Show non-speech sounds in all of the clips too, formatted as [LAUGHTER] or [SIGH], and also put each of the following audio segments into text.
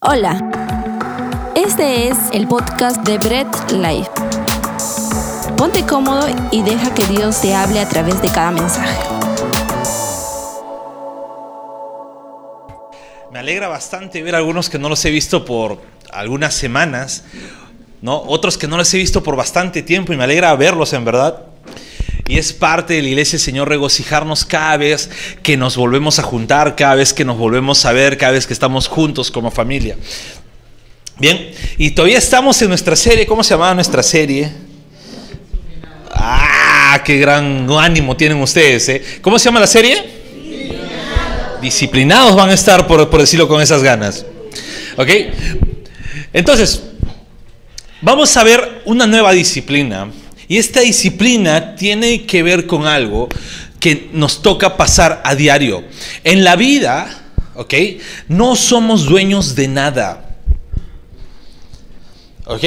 Hola, este es el podcast de Bread Life. Ponte cómodo y deja que Dios te hable a través de cada mensaje. Me alegra bastante ver a algunos que no los he visto por algunas semanas, ¿no? Otros que no los he visto por bastante tiempo y me alegra verlos en verdad. Y es parte de la iglesia, Señor, regocijarnos cada vez que nos volvemos a juntar, cada vez que nos volvemos a ver, cada vez que estamos juntos como familia. Bien, y todavía estamos en nuestra serie, ¿cómo se llamaba nuestra serie? Ah, qué gran ánimo tienen ustedes, ¿eh? ¿Cómo se llama la serie? Disciplinados, Disciplinados van a estar, por, por decirlo con esas ganas. ¿Ok? Entonces, vamos a ver una nueva disciplina y esta disciplina tiene que ver con algo que nos toca pasar a diario. En la vida, ¿ok? No somos dueños de nada. ¿Ok?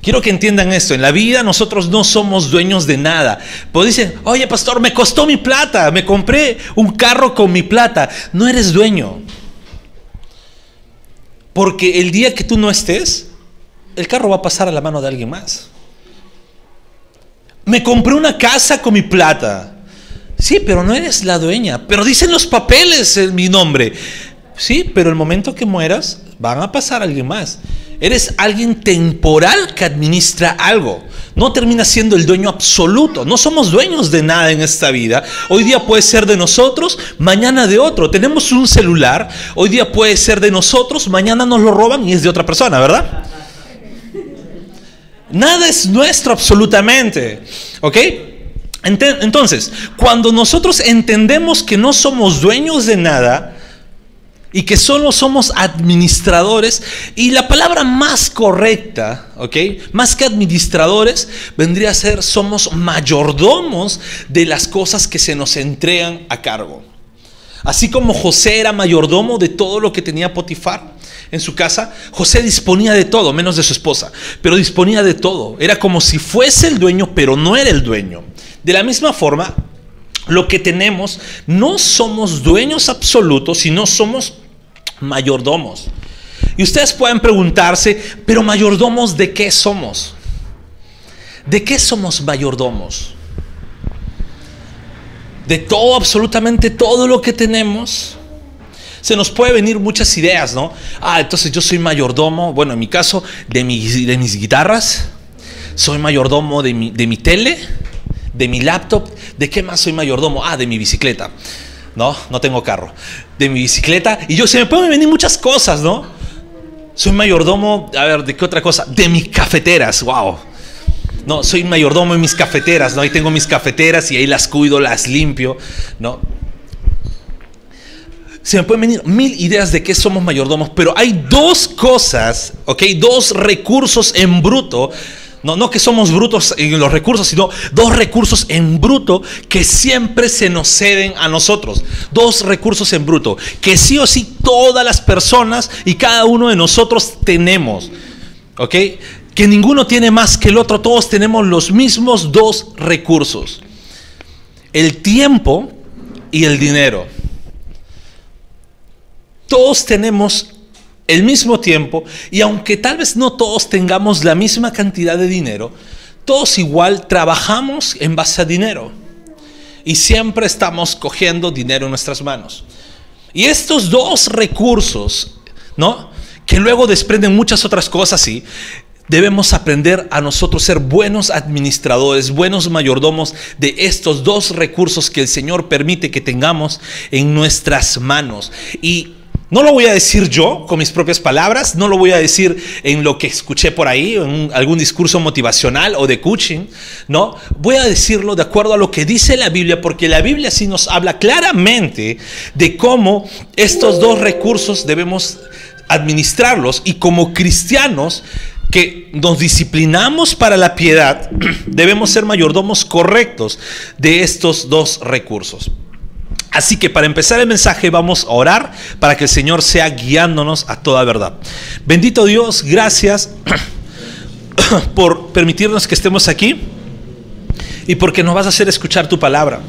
Quiero que entiendan esto. En la vida nosotros no somos dueños de nada. Pues dicen, oye pastor, me costó mi plata, me compré un carro con mi plata. No eres dueño. Porque el día que tú no estés, el carro va a pasar a la mano de alguien más. Me compré una casa con mi plata. Sí, pero no eres la dueña. Pero dicen los papeles en mi nombre. Sí, pero el momento que mueras, van a pasar alguien más. Eres alguien temporal que administra algo. No termina siendo el dueño absoluto. No somos dueños de nada en esta vida. Hoy día puede ser de nosotros, mañana de otro. Tenemos un celular. Hoy día puede ser de nosotros, mañana nos lo roban y es de otra persona, ¿verdad? Nada es nuestro absolutamente. ¿Ok? Entonces, cuando nosotros entendemos que no somos dueños de nada y que solo somos administradores, y la palabra más correcta, ¿ok? Más que administradores, vendría a ser somos mayordomos de las cosas que se nos entregan a cargo. Así como José era mayordomo de todo lo que tenía Potifar en su casa, José disponía de todo, menos de su esposa, pero disponía de todo. Era como si fuese el dueño, pero no era el dueño. De la misma forma, lo que tenemos, no somos dueños absolutos, sino somos mayordomos. Y ustedes pueden preguntarse, pero mayordomos de qué somos? ¿De qué somos mayordomos? De todo, absolutamente todo lo que tenemos, se nos puede venir muchas ideas, ¿no? Ah, entonces yo soy mayordomo, bueno, en mi caso, de, de mis guitarras, soy mayordomo de mi, de mi tele, de mi laptop, ¿de qué más soy mayordomo? Ah, de mi bicicleta. No, no tengo carro. De mi bicicleta. Y yo se me pueden venir muchas cosas, ¿no? Soy mayordomo, a ver, ¿de qué otra cosa? De mis cafeteras, wow. No, soy mayordomo en mis cafeteras, ¿no? Ahí tengo mis cafeteras y ahí las cuido, las limpio, ¿no? Se me pueden venir mil ideas de qué somos mayordomos, pero hay dos cosas, ¿ok? Dos recursos en bruto. No, no que somos brutos en los recursos, sino dos recursos en bruto que siempre se nos ceden a nosotros. Dos recursos en bruto que sí o sí todas las personas y cada uno de nosotros tenemos. ¿Ok? Que ninguno tiene más que el otro, todos tenemos los mismos dos recursos, el tiempo y el dinero. Todos tenemos el mismo tiempo y aunque tal vez no todos tengamos la misma cantidad de dinero, todos igual trabajamos en base a dinero y siempre estamos cogiendo dinero en nuestras manos. Y estos dos recursos, ¿no? Que luego desprenden muchas otras cosas, sí, debemos aprender a nosotros ser buenos administradores, buenos mayordomos de estos dos recursos que el Señor permite que tengamos en nuestras manos. Y no lo voy a decir yo con mis propias palabras, no lo voy a decir en lo que escuché por ahí, en algún discurso motivacional o de coaching, no, voy a decirlo de acuerdo a lo que dice la Biblia, porque la Biblia sí nos habla claramente de cómo estos dos recursos debemos administrarlos y como cristianos que nos disciplinamos para la piedad, [CLEARS THROAT] debemos ser mayordomos correctos de estos dos recursos. Así que para empezar el mensaje vamos a orar para que el Señor sea guiándonos a toda verdad. Bendito Dios, gracias [CLEARS THROAT] por permitirnos que estemos aquí y porque nos vas a hacer escuchar tu palabra.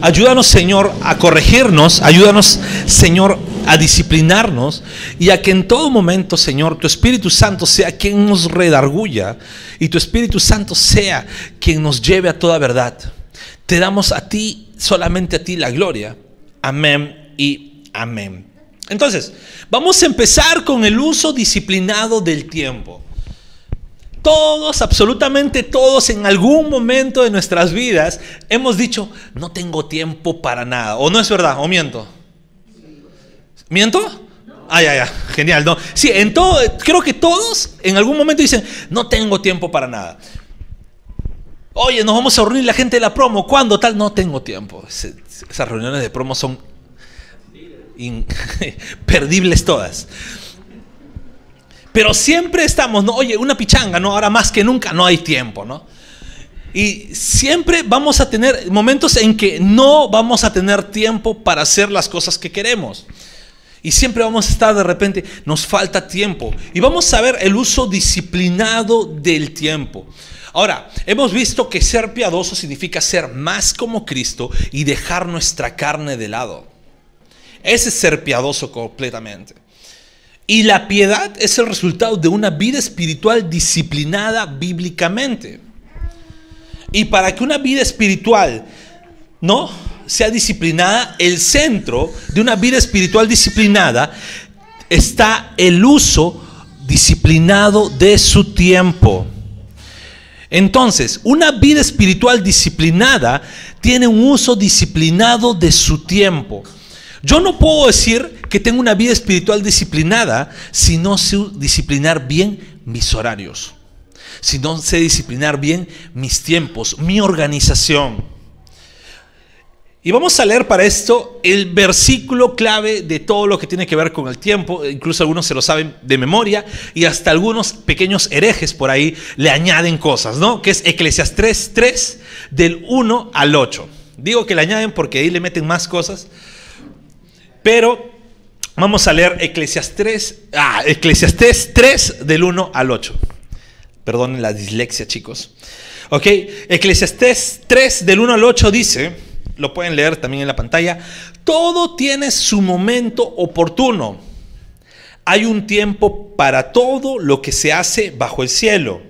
Ayúdanos, Señor, a corregirnos. Ayúdanos, Señor, a disciplinarnos. Y a que en todo momento, Señor, tu Espíritu Santo sea quien nos redarguya. Y tu Espíritu Santo sea quien nos lleve a toda verdad. Te damos a ti, solamente a ti, la gloria. Amén y amén. Entonces, vamos a empezar con el uso disciplinado del tiempo. Todos, absolutamente todos, en algún momento de nuestras vidas hemos dicho, no tengo tiempo para nada. ¿O no es verdad? ¿O miento? ¿Miento? Ah, ya, genial. No. Sí, en todo, creo que todos en algún momento dicen, no tengo tiempo para nada. Oye, nos vamos a reunir la gente de la promo. ¿Cuándo tal? No tengo tiempo. Esas reuniones de promo son [LAUGHS] perdibles todas. Pero siempre estamos, ¿no? Oye, una pichanga, ¿no? Ahora más que nunca no hay tiempo, ¿no? Y siempre vamos a tener momentos en que no vamos a tener tiempo para hacer las cosas que queremos. Y siempre vamos a estar de repente, nos falta tiempo. Y vamos a ver el uso disciplinado del tiempo. Ahora, hemos visto que ser piadoso significa ser más como Cristo y dejar nuestra carne de lado. Ese es ser piadoso completamente. Y la piedad es el resultado de una vida espiritual disciplinada bíblicamente. Y para que una vida espiritual no sea disciplinada, el centro de una vida espiritual disciplinada está el uso disciplinado de su tiempo. Entonces, una vida espiritual disciplinada tiene un uso disciplinado de su tiempo. Yo no puedo decir que tengo una vida espiritual disciplinada si no sé disciplinar bien mis horarios, si no sé disciplinar bien mis tiempos, mi organización. Y vamos a leer para esto el versículo clave de todo lo que tiene que ver con el tiempo. Incluso algunos se lo saben de memoria y hasta algunos pequeños herejes por ahí le añaden cosas, ¿no? Que es Eclesiastes 3, del 1 al 8. Digo que le añaden porque ahí le meten más cosas. Pero vamos a leer Eclesiastes, ah, Eclesiastes 3 del 1 al 8. Perdonen la dislexia, chicos. Ok, Eclesiastés 3 del 1 al 8 dice, lo pueden leer también en la pantalla, todo tiene su momento oportuno. Hay un tiempo para todo lo que se hace bajo el cielo.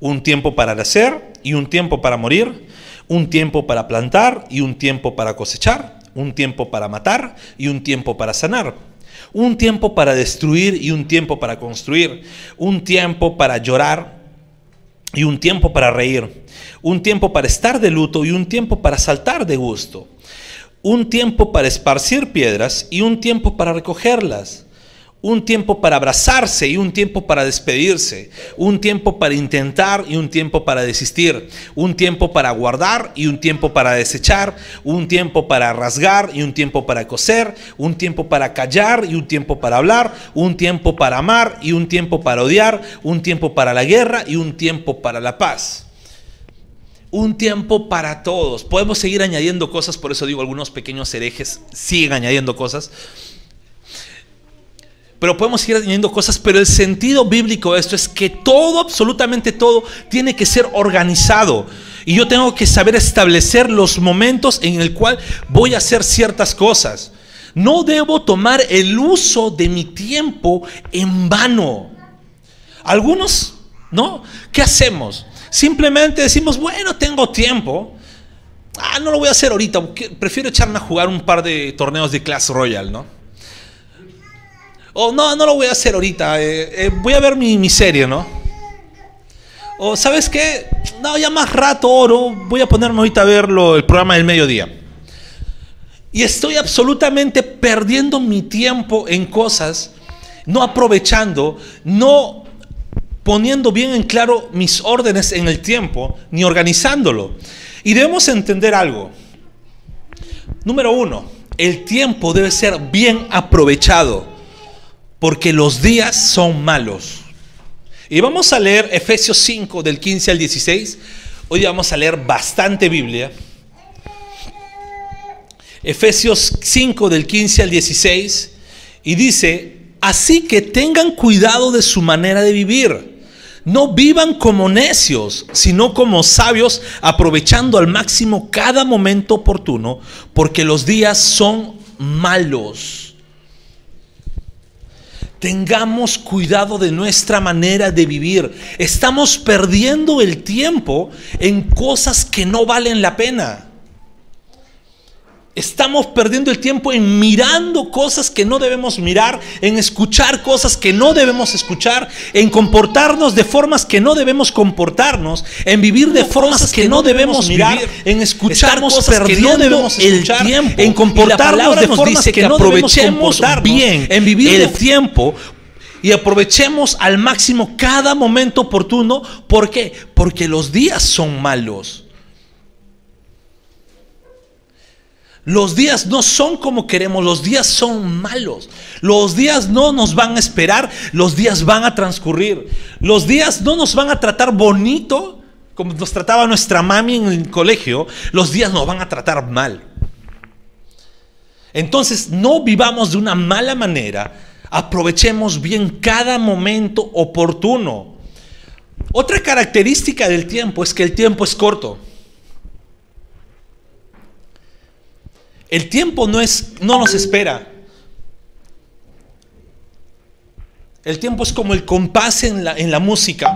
Un tiempo para nacer y un tiempo para morir. Un tiempo para plantar y un tiempo para cosechar un tiempo para matar y un tiempo para sanar, un tiempo para destruir y un tiempo para construir, un tiempo para llorar y un tiempo para reír, un tiempo para estar de luto y un tiempo para saltar de gusto, un tiempo para esparcir piedras y un tiempo para recogerlas un tiempo para abrazarse y un tiempo para despedirse, un tiempo para intentar y un tiempo para desistir, un tiempo para guardar y un tiempo para desechar, un tiempo para rasgar y un tiempo para coser, un tiempo para callar y un tiempo para hablar, un tiempo para amar y un tiempo para odiar, un tiempo para la guerra y un tiempo para la paz. Un tiempo para todos. Podemos seguir añadiendo cosas, por eso digo, algunos pequeños herejes siguen añadiendo cosas pero podemos seguir añadiendo cosas, pero el sentido bíblico de esto es que todo, absolutamente todo, tiene que ser organizado. Y yo tengo que saber establecer los momentos en el cual voy a hacer ciertas cosas. No debo tomar el uso de mi tiempo en vano. Algunos, ¿no? ¿Qué hacemos? Simplemente decimos, bueno, tengo tiempo. Ah, no lo voy a hacer ahorita. Prefiero echarme a jugar un par de torneos de Clash Royale, ¿no? O no, no lo voy a hacer ahorita, eh, eh, voy a ver mi, serie, ¿no? O sabes qué, no, ya más rato oro, voy a ponerme ahorita a ver el programa del mediodía. Y estoy absolutamente perdiendo mi tiempo en cosas, no aprovechando, no poniendo bien en claro mis órdenes en el tiempo, ni organizándolo. Y debemos entender algo. Número uno, el tiempo debe ser bien aprovechado porque los días son malos. Y vamos a leer Efesios 5 del 15 al 16. Hoy vamos a leer bastante Biblia. Efesios 5 del 15 al 16. Y dice, así que tengan cuidado de su manera de vivir No vivan como necios, sino como sabios, aprovechando al máximo cada momento oportuno, porque los días son malos. Tengamos cuidado de nuestra manera de vivir. Estamos perdiendo el tiempo en cosas que no valen la pena. Estamos perdiendo el tiempo en mirando cosas que no debemos mirar, en escuchar cosas que no debemos escuchar, en comportarnos de formas que no debemos comportarnos, en vivir de formas que, no debemos mirar, en escuchar cosas que no debemos escuchar, en comportarnos de formas que, no aprovechemos bien, en vivir el tiempo y aprovechemos al máximo cada momento oportuno. ¿Por qué? Porque los días son malos. Los días no son como queremos, los días son malos. Los días no nos van a esperar, los días van a transcurrir. Los días no nos van a tratar bonito como nos trataba nuestra mami en el colegio, los días nos van a tratar mal. Entonces, no vivamos de una mala manera, aprovechemos bien cada momento oportuno. Otra característica del tiempo es que el tiempo es corto. El tiempo no, es, no nos espera. El tiempo es como el compás en la, en la música.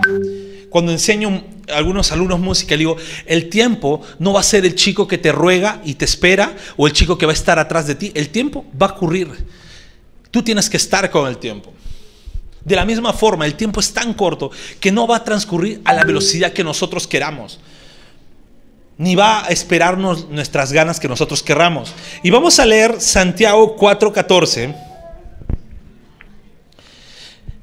Cuando enseño a algunos alumnos música, le digo, el tiempo no va a ser el chico que te ruega y te espera o el chico que va a estar atrás de ti. El tiempo va a ocurrir. Tú tienes que estar con el tiempo. De la misma forma, el tiempo es tan corto que no va a transcurrir a la velocidad que nosotros queramos ni va a esperarnos nuestras ganas que nosotros querramos. Y vamos a leer Santiago 4:14.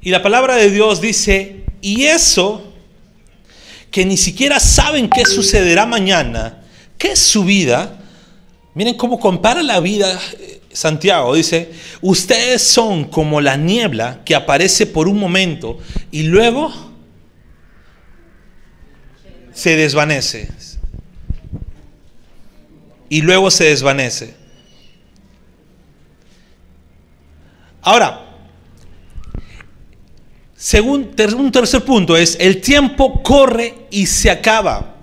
Y la palabra de Dios dice, y eso que ni siquiera saben qué sucederá mañana, qué es su vida. Miren cómo compara la vida eh, Santiago. Dice, ustedes son como la niebla que aparece por un momento y luego se desvanece y luego se desvanece. Ahora, según un tercer punto es, el tiempo corre y se acaba.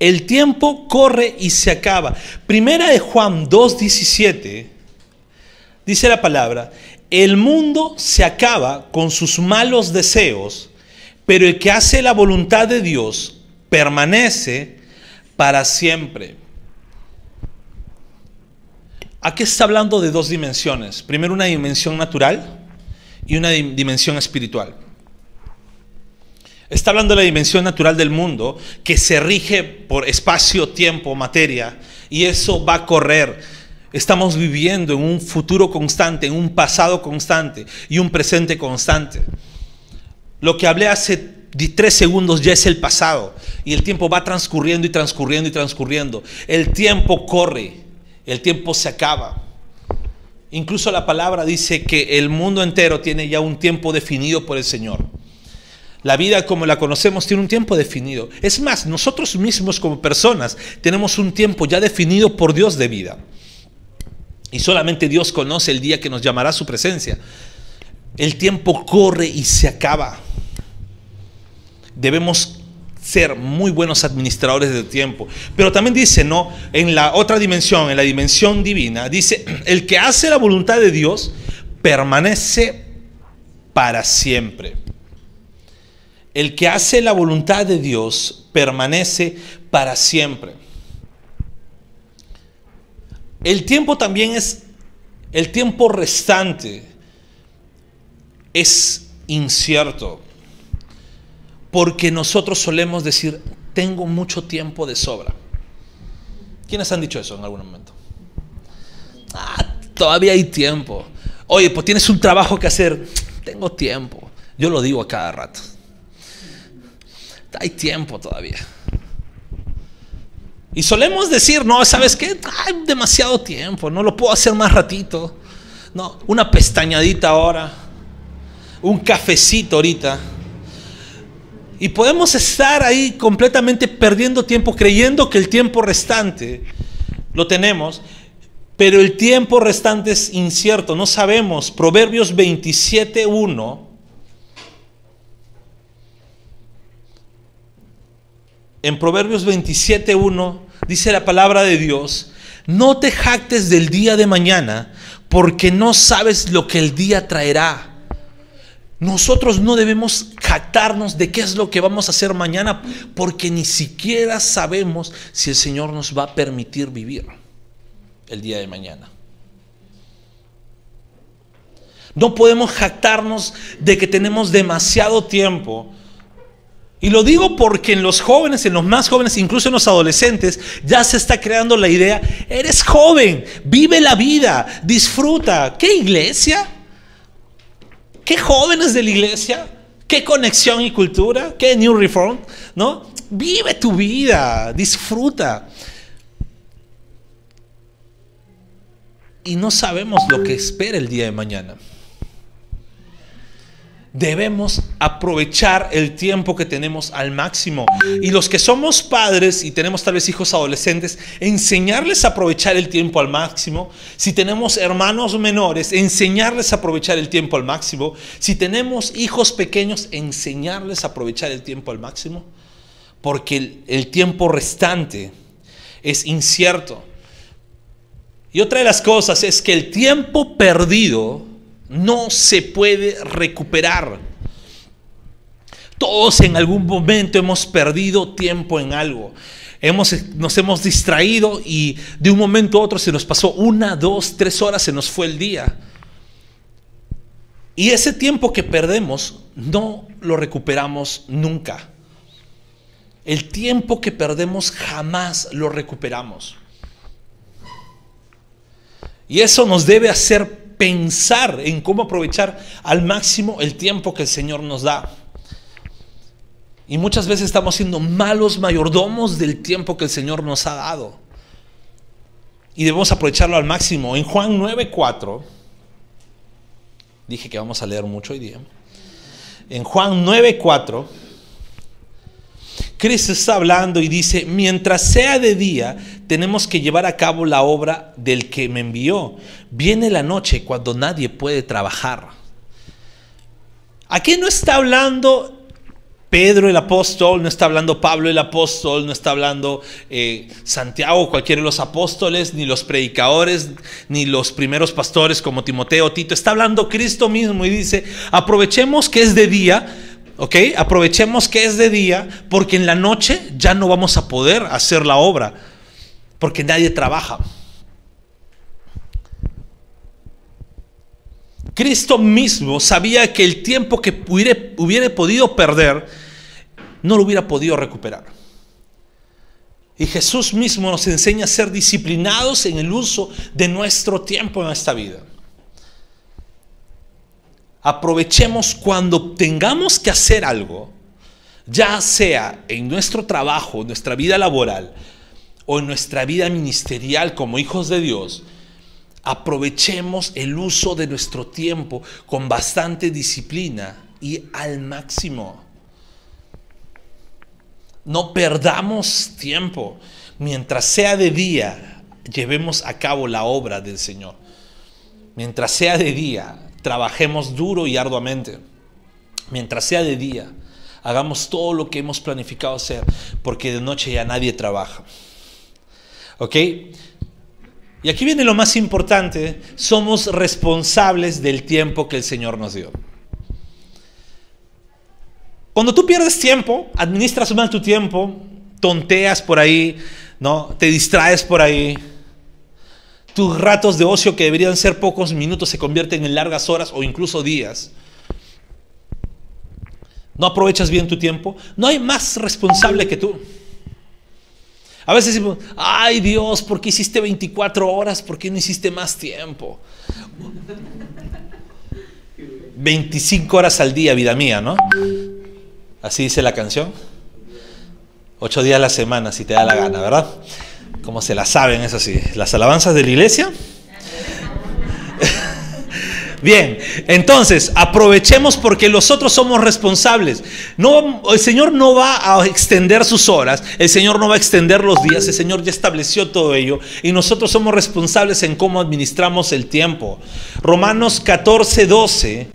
El tiempo corre y se acaba. Primera de Juan 2.17 dice la palabra, el mundo se acaba con sus malos deseos pero el que hace la voluntad de Dios permanece para siempre. Aquí está hablando de dos dimensiones. Primero una dimensión natural y una dimensión espiritual. Está hablando de la dimensión natural del mundo que se rige por espacio, tiempo, materia y eso va a correr. Estamos viviendo en un futuro constante, en un pasado constante y un presente constante. Lo que hablé hace tres segundos ya es el pasado y el tiempo va transcurriendo y transcurriendo y transcurriendo. El tiempo corre, el tiempo se acaba. Incluso la palabra dice que el mundo entero tiene ya un tiempo definido por el Señor. La vida como la conocemos tiene un tiempo definido. Es más, nosotros mismos como personas tenemos un tiempo ya definido por Dios de vida. Y solamente Dios conoce el día que nos llamará a su presencia. El tiempo corre y se acaba debemos ser muy buenos administradores del tiempo. Pero también dice, ¿no? En la otra dimensión, en la dimensión divina, dice, [CLEARS THROAT] el que hace la voluntad de Dios permanece para siempre. El que hace la voluntad de Dios permanece para siempre. El tiempo también es, el tiempo restante es incierto porque nosotros solemos decir, tengo mucho tiempo de sobra. ¿Quiénes han dicho eso en algún momento? Ah, todavía hay tiempo. Oye, pues tienes un trabajo que hacer. Tengo tiempo. Yo lo digo a cada rato. Hay tiempo todavía. Y solemos decir, no, ¿sabes qué? Hay demasiado tiempo, no lo puedo hacer más ratito. No, una pestañadita ahora, un cafecito ahorita. Y podemos estar ahí completamente perdiendo tiempo, creyendo que el tiempo restante lo tenemos. pero el tiempo restante es incierto, no sabemos. Proverbios 27.1. En Proverbios 27.1 dice la palabra de Dios, no te jactes del día de mañana, porque no sabes lo que el día traerá. Nosotros no debemos jactarnos de qué es lo que vamos a hacer mañana, porque ni siquiera sabemos si el Señor nos va a permitir vivir el día de mañana. No podemos jactarnos de que tenemos demasiado tiempo. Y lo digo porque en los jóvenes, en los más jóvenes, incluso en los adolescentes, ya se está creando la idea, eres joven, vive la vida, disfruta. ¿Qué iglesia? ¿Qué jóvenes de la iglesia? ¿Qué conexión y cultura? ¿Qué New Reform? ¿No? Vive tu vida, disfruta. y no sabemos lo que espera el día de mañana. Debemos aprovechar el tiempo que tenemos al máximo. Y los que somos padres y tenemos tal vez hijos adolescentes, enseñarles a aprovechar el tiempo al máximo. Si tenemos hermanos menores, enseñarles a aprovechar el tiempo al máximo. Si tenemos hijos pequeños, enseñarles a aprovechar el tiempo al máximo. Porque el, tiempo restante es incierto. Y otra de las cosas es que el tiempo perdido no se puede recuperar. Todos en algún momento hemos perdido tiempo en algo. Hemos, nos hemos distraído y de un momento a otro se nos pasó una, dos, tres horas, se nos fue el día. Y ese tiempo que perdemos no lo recuperamos nunca. El tiempo que perdemos jamás lo recuperamos. Y eso nos debe hacer pensar en cómo aprovechar al máximo el tiempo que el Señor nos da. Y muchas veces estamos siendo malos mayordomos del tiempo que el Señor nos ha dado. Y debemos aprovecharlo al máximo. En Juan 9:4, dije que vamos a leer mucho hoy día. En Juan 9:4 Cristo está hablando y dice, mientras sea de día, tenemos que llevar a cabo la obra del que me envió. Viene la noche cuando nadie puede trabajar. Aquí no está hablando Pedro el apóstol, no está hablando Pablo el apóstol, no está hablando eh, Santiago, cualquiera de los apóstoles, ni los predicadores, ni los primeros pastores como Timoteo, Tito. Está hablando Cristo mismo y dice, aprovechemos que es de día ¿ok? Aprovechemos que es de día porque en la noche ya no vamos a poder hacer la obra porque nadie trabaja. Cristo mismo sabía que el tiempo que hubiera, hubiera podido perder no lo hubiera podido recuperar. Y Jesús mismo nos enseña a ser disciplinados en el uso de nuestro tiempo en esta vida aprovechemos cuando tengamos que hacer algo, ya sea en nuestro trabajo, en nuestra vida laboral o en nuestra vida ministerial como hijos de Dios, aprovechemos el uso de nuestro tiempo con bastante disciplina y al máximo. No perdamos tiempo. Mientras sea de día, llevemos a cabo la obra del Señor. Mientras sea de día, trabajemos duro y arduamente. Mientras sea de día, hagamos todo lo que hemos planificado hacer, porque de noche ya nadie trabaja. ¿Ok? Y aquí viene lo más importante, somos responsables del tiempo que el Señor nos dio. Cuando tú pierdes tiempo, administras mal tu tiempo, tonteas por ahí, ¿no? Te distraes por ahí, tus ratos de ocio que deberían ser pocos minutos se convierten en largas horas o incluso días. No aprovechas bien tu tiempo. No hay más responsable que tú. A veces decimos, ay Dios, ¿por qué hiciste 24 horas? ¿Por qué no hiciste más tiempo? 25 horas al día, vida mía, ¿no? Así dice la canción. Ocho días a la semana, si te da la gana, ¿verdad? Como se la saben, es así. Las alabanzas de la iglesia. [LAUGHS] Bien, entonces aprovechemos porque nosotros somos responsables. No, el Señor no va a extender sus horas, el Señor no va a extender los días, el Señor ya estableció todo ello y nosotros somos responsables en cómo administramos el tiempo. Romanos 14, 12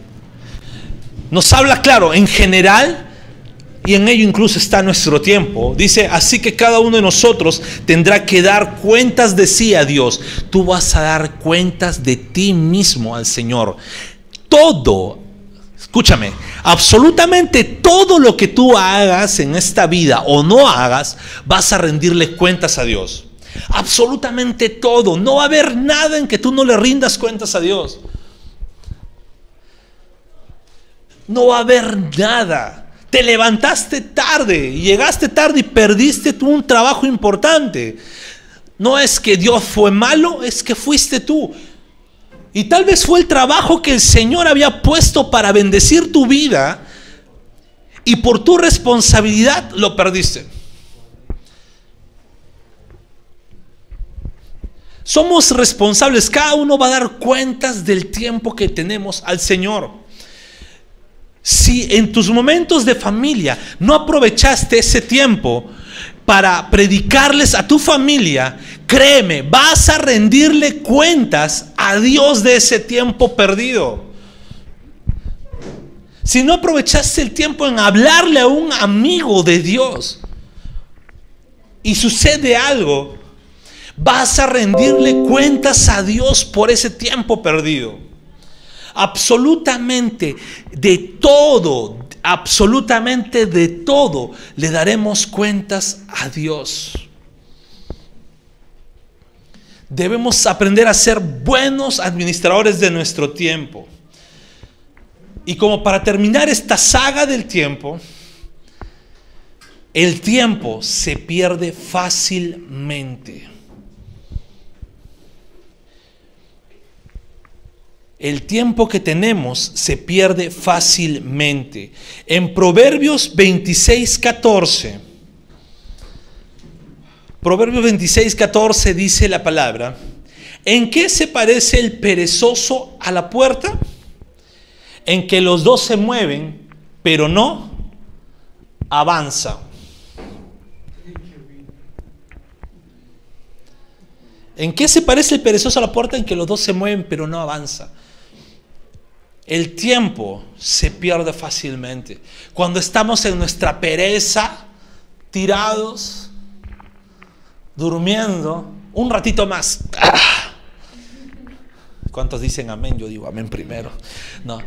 nos habla claro, en general, y en ello incluso está nuestro tiempo. Dice, así que cada uno de nosotros tendrá que dar cuentas de sí a Dios. Tú vas a dar cuentas de ti mismo al Señor. Todo, escúchame, absolutamente todo lo que tú hagas en esta vida o no hagas, vas a rendirle cuentas a Dios. Absolutamente todo. No va a haber nada en que tú no le rindas cuentas a Dios. No va a haber nada. Te levantaste tarde, llegaste tarde y perdiste tú un trabajo importante. No es que Dios fue malo, es que fuiste tú. Y tal vez fue el trabajo que el Señor había puesto para bendecir tu vida y por tu responsabilidad lo perdiste. Somos responsables, cada uno va a dar cuentas del tiempo que tenemos al Señor. Si en tus momentos de familia no aprovechaste ese tiempo para predicarles a tu familia, créeme, vas a rendirle cuentas a Dios de ese tiempo perdido. Si no aprovechaste el tiempo en hablarle a un amigo de Dios y sucede algo, vas a rendirle cuentas a Dios por ese tiempo perdido absolutamente de todo, absolutamente de todo, le daremos cuentas a Dios. Debemos aprender a ser buenos administradores de nuestro tiempo. Y como para terminar esta saga del tiempo, el tiempo se pierde fácilmente. El tiempo que tenemos se pierde fácilmente. En Proverbios 26, 14, Proverbios 26, 14 dice la palabra, ¿en qué se parece el perezoso a la puerta? En que los dos se mueven, pero no avanzan. ¿En qué se parece el perezoso a la puerta? En que los dos se mueven, pero no avanza. El tiempo se pierde fácilmente. Cuando estamos en nuestra pereza, tirados, durmiendo, un ratito más. ¡Ah! ¿Cuántos dicen amén? Yo digo amén primero. No.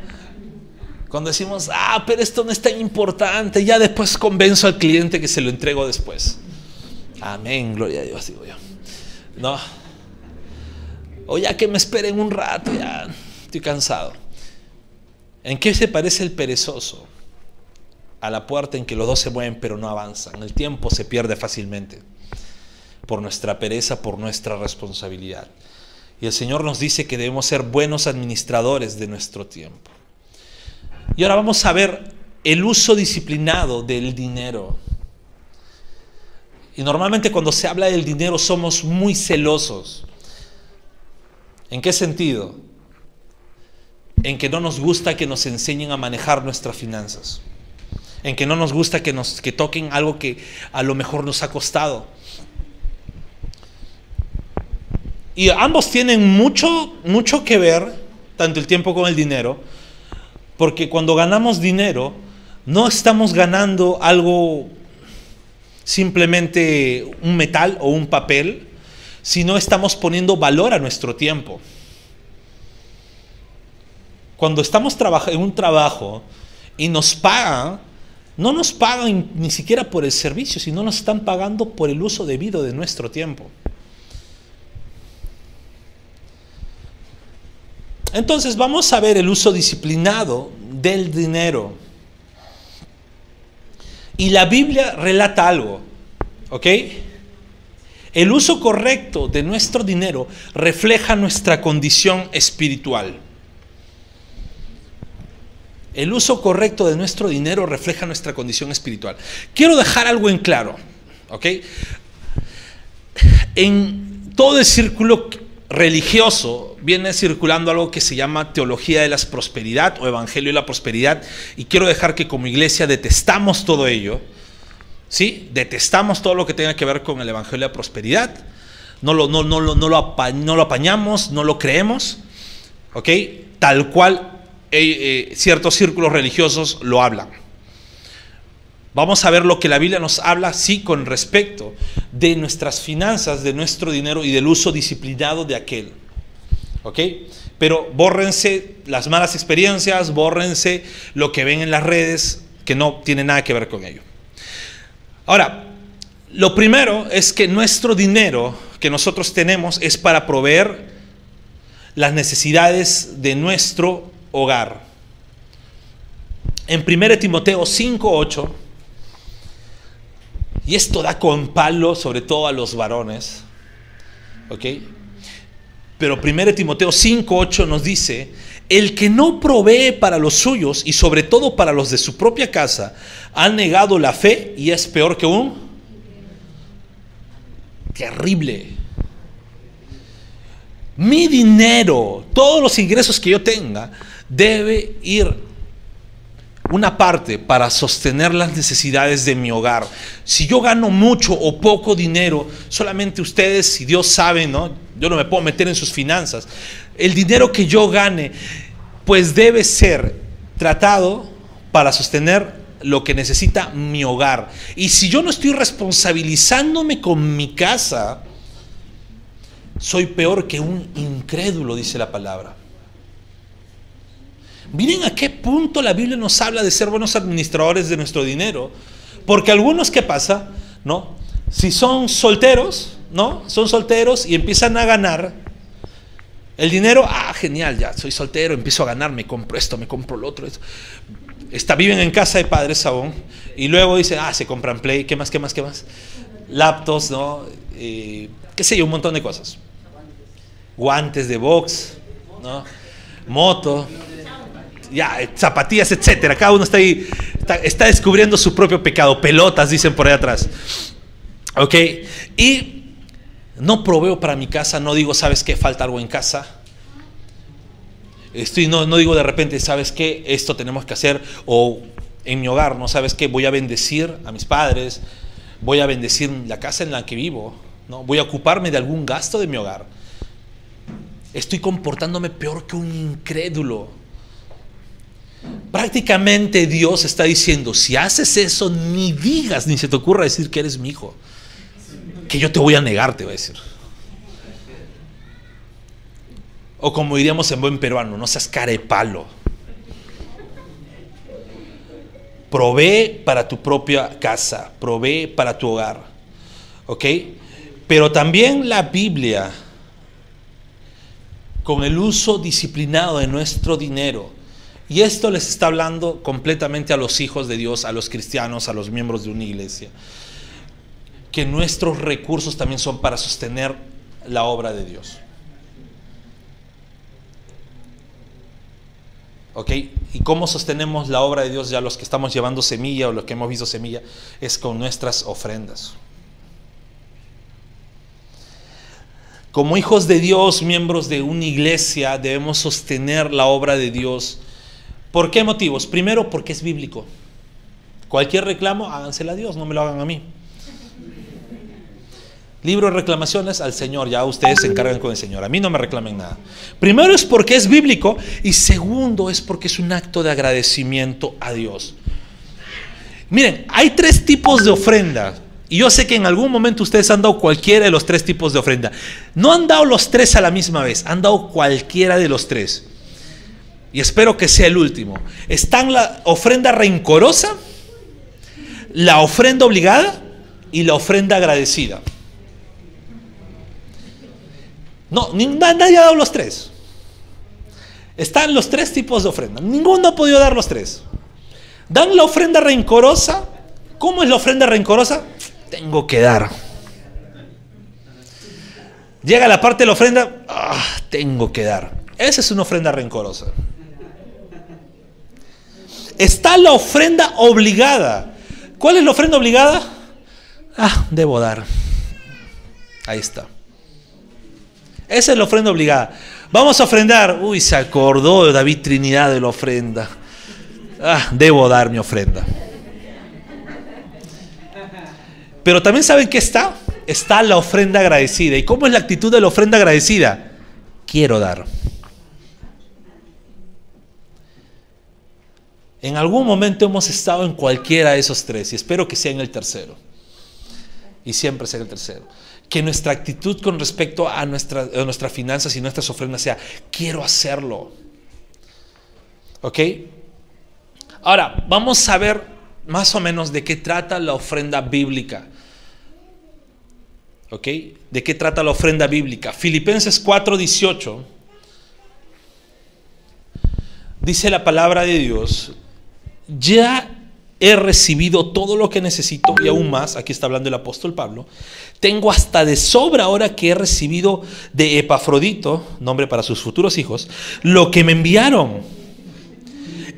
Cuando decimos, ah, pero esto no es tan importante, ya después convenzo al cliente que se lo entrego después. Amén, gloria a Dios, digo yo. No. O ya que me esperen un rato, ya estoy cansado. ¿En qué se parece el perezoso? A la puerta en que los dos se mueven pero no avanzan. El tiempo se pierde fácilmente por nuestra pereza, por nuestra responsabilidad. Y el Señor nos dice que debemos ser buenos administradores de nuestro tiempo. Y ahora vamos a ver el uso disciplinado del dinero. Y normalmente cuando se habla del dinero somos muy celosos. ¿En qué sentido? En que no nos gusta que nos enseñen a manejar nuestras finanzas, en que no nos gusta que nos que toquen algo que a lo mejor nos ha costado. Y ambos tienen mucho mucho que ver, tanto el tiempo como el dinero, porque cuando ganamos dinero no estamos ganando algo simplemente un metal o un papel, sino estamos poniendo valor a nuestro tiempo. Cuando estamos en un trabajo y nos pagan, no nos pagan ni siquiera por el servicio, sino nos están pagando por el uso debido de nuestro tiempo. Entonces vamos a ver el uso disciplinado del dinero. Y la Biblia relata algo, ¿ok? El uso correcto de nuestro dinero refleja nuestra condición espiritual. El uso correcto de nuestro dinero refleja nuestra condición espiritual. Quiero dejar algo en claro, ¿ok? En todo el círculo religioso viene circulando algo que se llama teología de la prosperidad o evangelio de la prosperidad y quiero dejar que como iglesia detestamos todo ello. ¿Sí? Detestamos todo lo que tenga que ver con el evangelio de la prosperidad. No lo, no, no, no, lo, no lo apañamos, no lo creemos. ¿Ok? Tal cual eh, eh, ciertos círculos religiosos lo hablan. Vamos a ver lo que la Biblia nos habla, sí, con respecto de nuestras finanzas, de nuestro dinero y del uso disciplinado de aquel. ¿Ok? Pero bórrense las malas experiencias, bórrense lo que ven en las redes, que no tiene nada que ver con ello. Ahora, lo primero es que nuestro dinero que nosotros tenemos es para proveer las necesidades de nuestro hogar. En 1 Timoteo 5:8 y esto da con palo sobre todo a los varones. ¿Ok? Pero 1 Timoteo 5.8 nos dice, el que no provee para los suyos y sobre todo para los de su propia casa, ha negado la fe y es peor que un... Terrible. Mi dinero, todos los ingresos que yo tenga, debe ir una parte para sostener las necesidades de mi hogar. Si yo gano mucho o poco dinero, solamente ustedes, si Dios sabe, ¿no? Yo no me puedo meter en sus finanzas. El dinero que yo gane, pues debe ser tratado para sostener lo que necesita mi hogar. Y si yo no estoy responsabilizándome con mi casa, soy peor que un incrédulo, dice la palabra. Miren a qué punto la Biblia nos habla de ser buenos administradores de nuestro dinero. Porque algunos, ¿qué pasa? ¿No? Si son solteros, ¿no? Son solteros y empiezan a ganar el dinero, ah, genial, ya soy soltero, empiezo a ganar, me compro esto, me compro lo otro. Está, viven en casa de padres aún y luego dicen, ah, se compran Play, ¿qué más, qué más, qué más? Laptops, ¿no? Eh, qué sé yo, un montón de cosas. Guantes de box, ¿no? Moto ya, zapatillas, etcétera. Cada uno está ahí, está, descubriendo su propio pecado. Pelotas, dicen por ahí atrás. ¿Ok? Y no proveo para mi casa, no digo, ¿sabes qué? Falta algo en casa. Estoy, no, no digo de repente, ¿sabes qué? Esto tenemos que hacer. O en mi hogar, ¿no? ¿Sabes qué? Voy a bendecir a mis padres. Voy a bendecir la casa en la que vivo. ¿no? Voy a ocuparme de algún gasto de mi hogar. Estoy comportándome peor que un incrédulo. Prácticamente Dios está diciendo, si haces eso, ni digas, ni se te ocurra decir que eres mi hijo. Que yo te voy a negar, te voy a decir. O como diríamos en buen peruano, no seas carepalo. Provee para tu propia casa, provee para tu hogar. ¿Ok? Pero también la Biblia, con el uso disciplinado de nuestro dinero, y esto les está hablando completamente a los hijos de Dios, a los cristianos, a los miembros de una iglesia. Que nuestros recursos también son para sostener la obra de Dios. ¿Ok? ¿Y cómo sostenemos la obra de Dios ya los que estamos llevando semilla o los que hemos visto semilla? Es con nuestras ofrendas. Como hijos de Dios, miembros de una iglesia, debemos sostener la obra de Dios ¿Por qué motivos? Primero, porque es bíblico. Cualquier reclamo, hágansela a Dios, no me lo hagan a mí. Libro de reclamaciones al Señor, ya ustedes se encargan con el Señor, a mí no me reclamen nada. Primero es porque es bíblico y segundo es porque es un acto de agradecimiento a Dios. Miren, hay tres tipos de ofrenda. Y yo sé que en algún momento ustedes han dado cualquiera de los tres tipos de ofrenda. No han dado los tres a la misma vez, han dado cualquiera de los tres y espero que sea el último, están la ofrenda rencorosa, la ofrenda obligada y la ofrenda agradecida. No, nadie ha dado los tres. Están los tres tipos de ofrenda. Ninguno ha podido dar los tres. Dan la ofrenda rencorosa. ¿Cómo es la ofrenda rencorosa? Tengo que dar. Llega la parte de la ofrenda. Ah, tengo que dar. Esa es una ofrenda rencorosa está la ofrenda obligada. ¿Cuál es la ofrenda obligada? Ah, debo dar. Ahí está. Esa es la ofrenda obligada. Vamos a ofrendar. Uy, se acordó de David Trinidad de la ofrenda. Ah, debo dar mi ofrenda. Pero también saben que está. Está la ofrenda agradecida. ¿Y cómo es la actitud de la ofrenda agradecida? Quiero dar. En algún momento hemos estado en cualquiera de esos tres y espero que sea en el tercero. Y siempre sea el tercero. Que nuestra actitud con respecto a nuestras finanzas y nuestras ofrendas sea, quiero hacerlo. ¿Ok? Ahora, vamos a ver más o menos de qué trata la ofrenda bíblica. ¿Ok? ¿De qué trata la ofrenda bíblica? Filipenses 4:18 dice la palabra de Dios, ya he recibido todo lo que necesito y aún más, aquí está hablando el apóstol Pablo, tengo hasta de sobra ahora que he recibido de Epafrodito, nombre para sus futuros hijos, lo que me enviaron.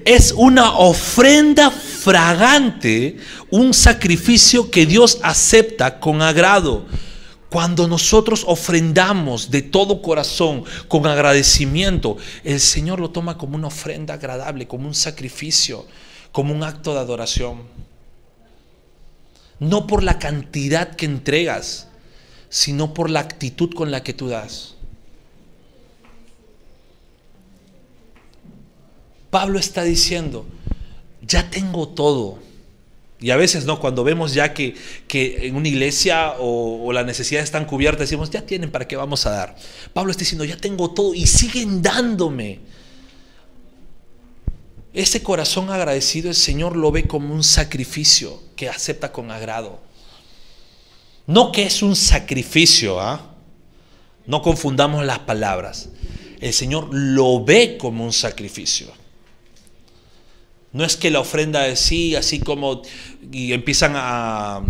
Es una ofrenda fragante, un sacrificio que Dios acepta con agrado. Cuando nosotros ofrendamos de todo corazón, con agradecimiento, el Señor lo toma como una ofrenda agradable, como un sacrificio como un acto de adoración. No por la cantidad que entregas, sino por la actitud con la que tú das. Pablo está diciendo, ya tengo todo. Y a veces, ¿no? Cuando vemos ya que, en una iglesia o, o, las necesidades están cubiertas, decimos, ya tienen, ¿para qué vamos a dar? Pablo está diciendo, ya tengo todo y siguen dándome. Ese corazón agradecido el Señor lo ve como un sacrificio que acepta con agrado. No que es un sacrificio, ¿ah? No confundamos las palabras. El Señor lo ve como un sacrificio. No es que la ofrenda es sí, así como y empiezan a,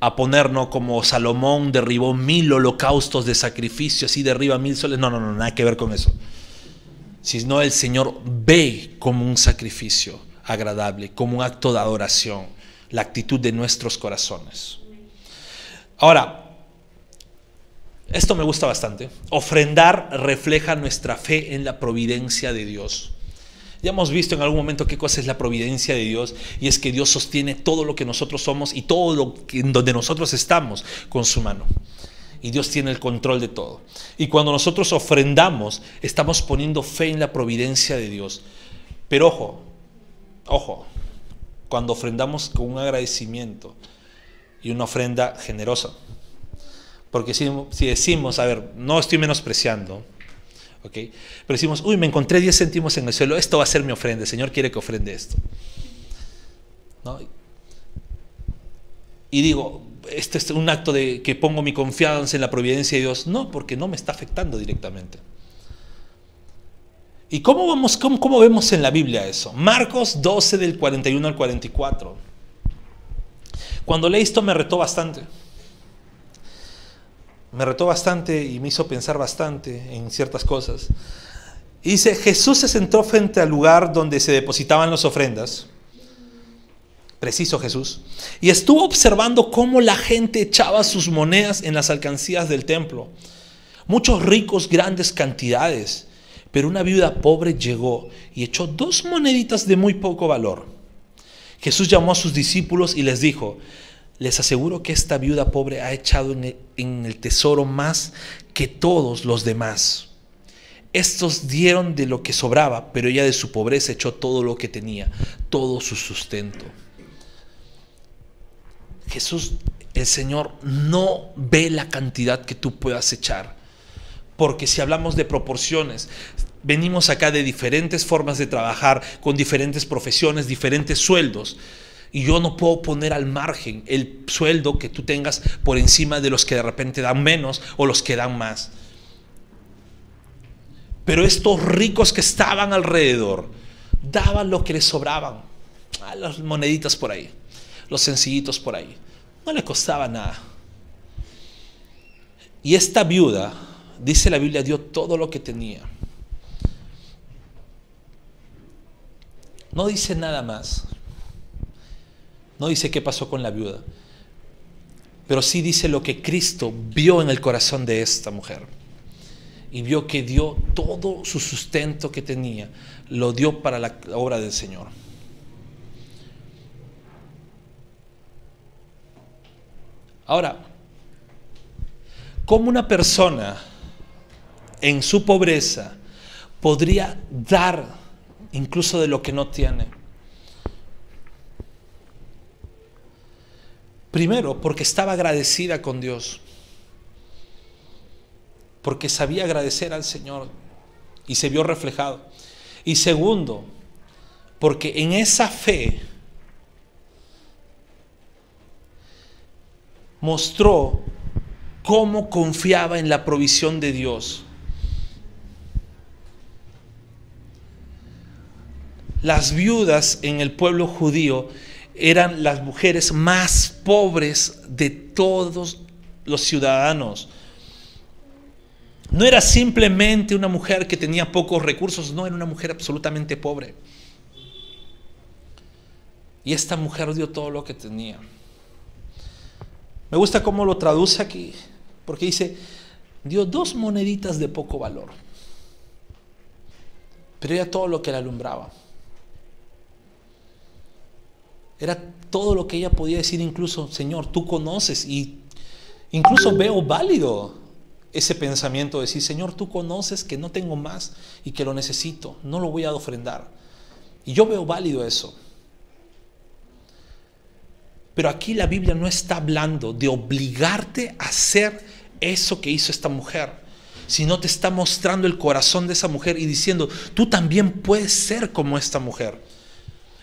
a poner, ¿no? Como Salomón derribó mil holocaustos de sacrificio, así derriba mil soles. No, no, no, nada que ver con eso sino el Señor ve como un sacrificio agradable, como un acto de adoración, la actitud de nuestros corazones. Ahora, esto me gusta bastante. Ofrendar refleja nuestra fe en la providencia de Dios. Ya hemos visto en algún momento qué cosa es la providencia de Dios y es que Dios sostiene todo lo que nosotros somos y todo lo que, donde nosotros estamos con su mano y Dios tiene el control de todo. Y cuando nosotros ofrendamos, estamos poniendo fe en la providencia de Dios. Pero ojo, ojo, cuando ofrendamos con un agradecimiento y una ofrenda generosa. Porque si, decimos, a ver, no estoy menospreciando, ¿ok? Pero decimos, uy, me encontré 10 céntimos en el suelo, esto va a ser mi ofrenda, el Señor quiere que ofrende esto. ¿No? Y digo, este es un acto de que pongo mi confianza en la providencia de Dios. No, porque no me está afectando directamente. ¿Y cómo, vamos, cómo, vemos en la Biblia eso? Marcos 12 del 41 al 44. Cuando leí esto me retó bastante. Me retó bastante y me hizo pensar bastante en ciertas cosas. Y dice, Jesús se sentó frente al lugar donde se depositaban las ofrendas preciso Jesús, y estuvo observando cómo la gente echaba sus monedas en las alcancías del templo. Muchos ricos, grandes cantidades, pero una viuda pobre llegó y echó dos moneditas de muy poco valor. Jesús llamó a sus discípulos y les dijo, les aseguro que esta viuda pobre ha echado en el, tesoro más que todos los demás. Estos dieron de lo que sobraba, pero ella de su pobreza echó todo lo que tenía, todo su sustento. Jesús, el Señor, no ve la cantidad que tú puedas echar. Porque si hablamos de proporciones, venimos acá de diferentes formas de trabajar, con diferentes profesiones, diferentes sueldos. Y yo no puedo poner al margen el sueldo que tú tengas por encima de los que de repente dan menos o los que dan más. Pero estos ricos que estaban alrededor daban lo que les sobraban. A ah, las moneditas por ahí los sencillitos por ahí. No le costaba nada. Y esta viuda, dice la Biblia, dio todo lo que tenía. No dice nada más. No dice qué pasó con la viuda. Pero sí dice lo que Cristo vio en el corazón de esta mujer. y vio que dio todo su sustento que tenía, lo dio para la obra del Señor. Ahora, ¿cómo una persona en su pobreza podría dar incluso de lo que no tiene? Primero, porque estaba agradecida con Dios, porque sabía agradecer al Señor y se vio reflejado. Y segundo, porque en esa fe mostró cómo confiaba en la provisión de Dios. Las viudas en el pueblo judío eran las mujeres más pobres de todos los ciudadanos. No era simplemente una mujer que tenía pocos recursos, no, era una mujer absolutamente pobre. Y esta mujer dio todo lo que tenía. Me gusta cómo lo traduce aquí, porque dice, dio dos moneditas de poco valor, pero era todo lo que la alumbraba. Era todo lo que ella podía decir incluso, Señor, tú conoces y incluso veo válido ese pensamiento de decir, Señor, tú conoces que no tengo más y que lo necesito, no lo voy a ofrendar. Y yo veo válido eso. Pero aquí la Biblia no está hablando de obligarte a hacer eso que hizo esta mujer, sino te está mostrando el corazón de esa mujer y diciendo, tú también puedes ser como esta mujer.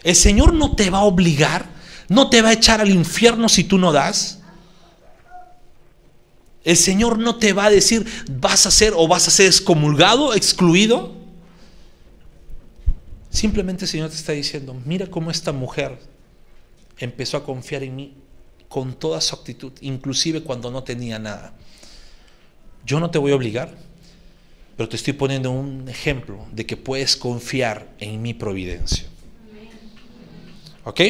El Señor no te va a obligar, no te va a echar al infierno si tú no das. El Señor no te va a decir, vas a ser o vas a ser excomulgado, excluido. Simplemente el Señor te está diciendo, mira cómo esta mujer empezó a confiar en mí con toda su actitud, inclusive cuando no tenía nada. Yo no te voy a obligar, pero te estoy poniendo un ejemplo de que puedes confiar en mi providencia. ¿Ok?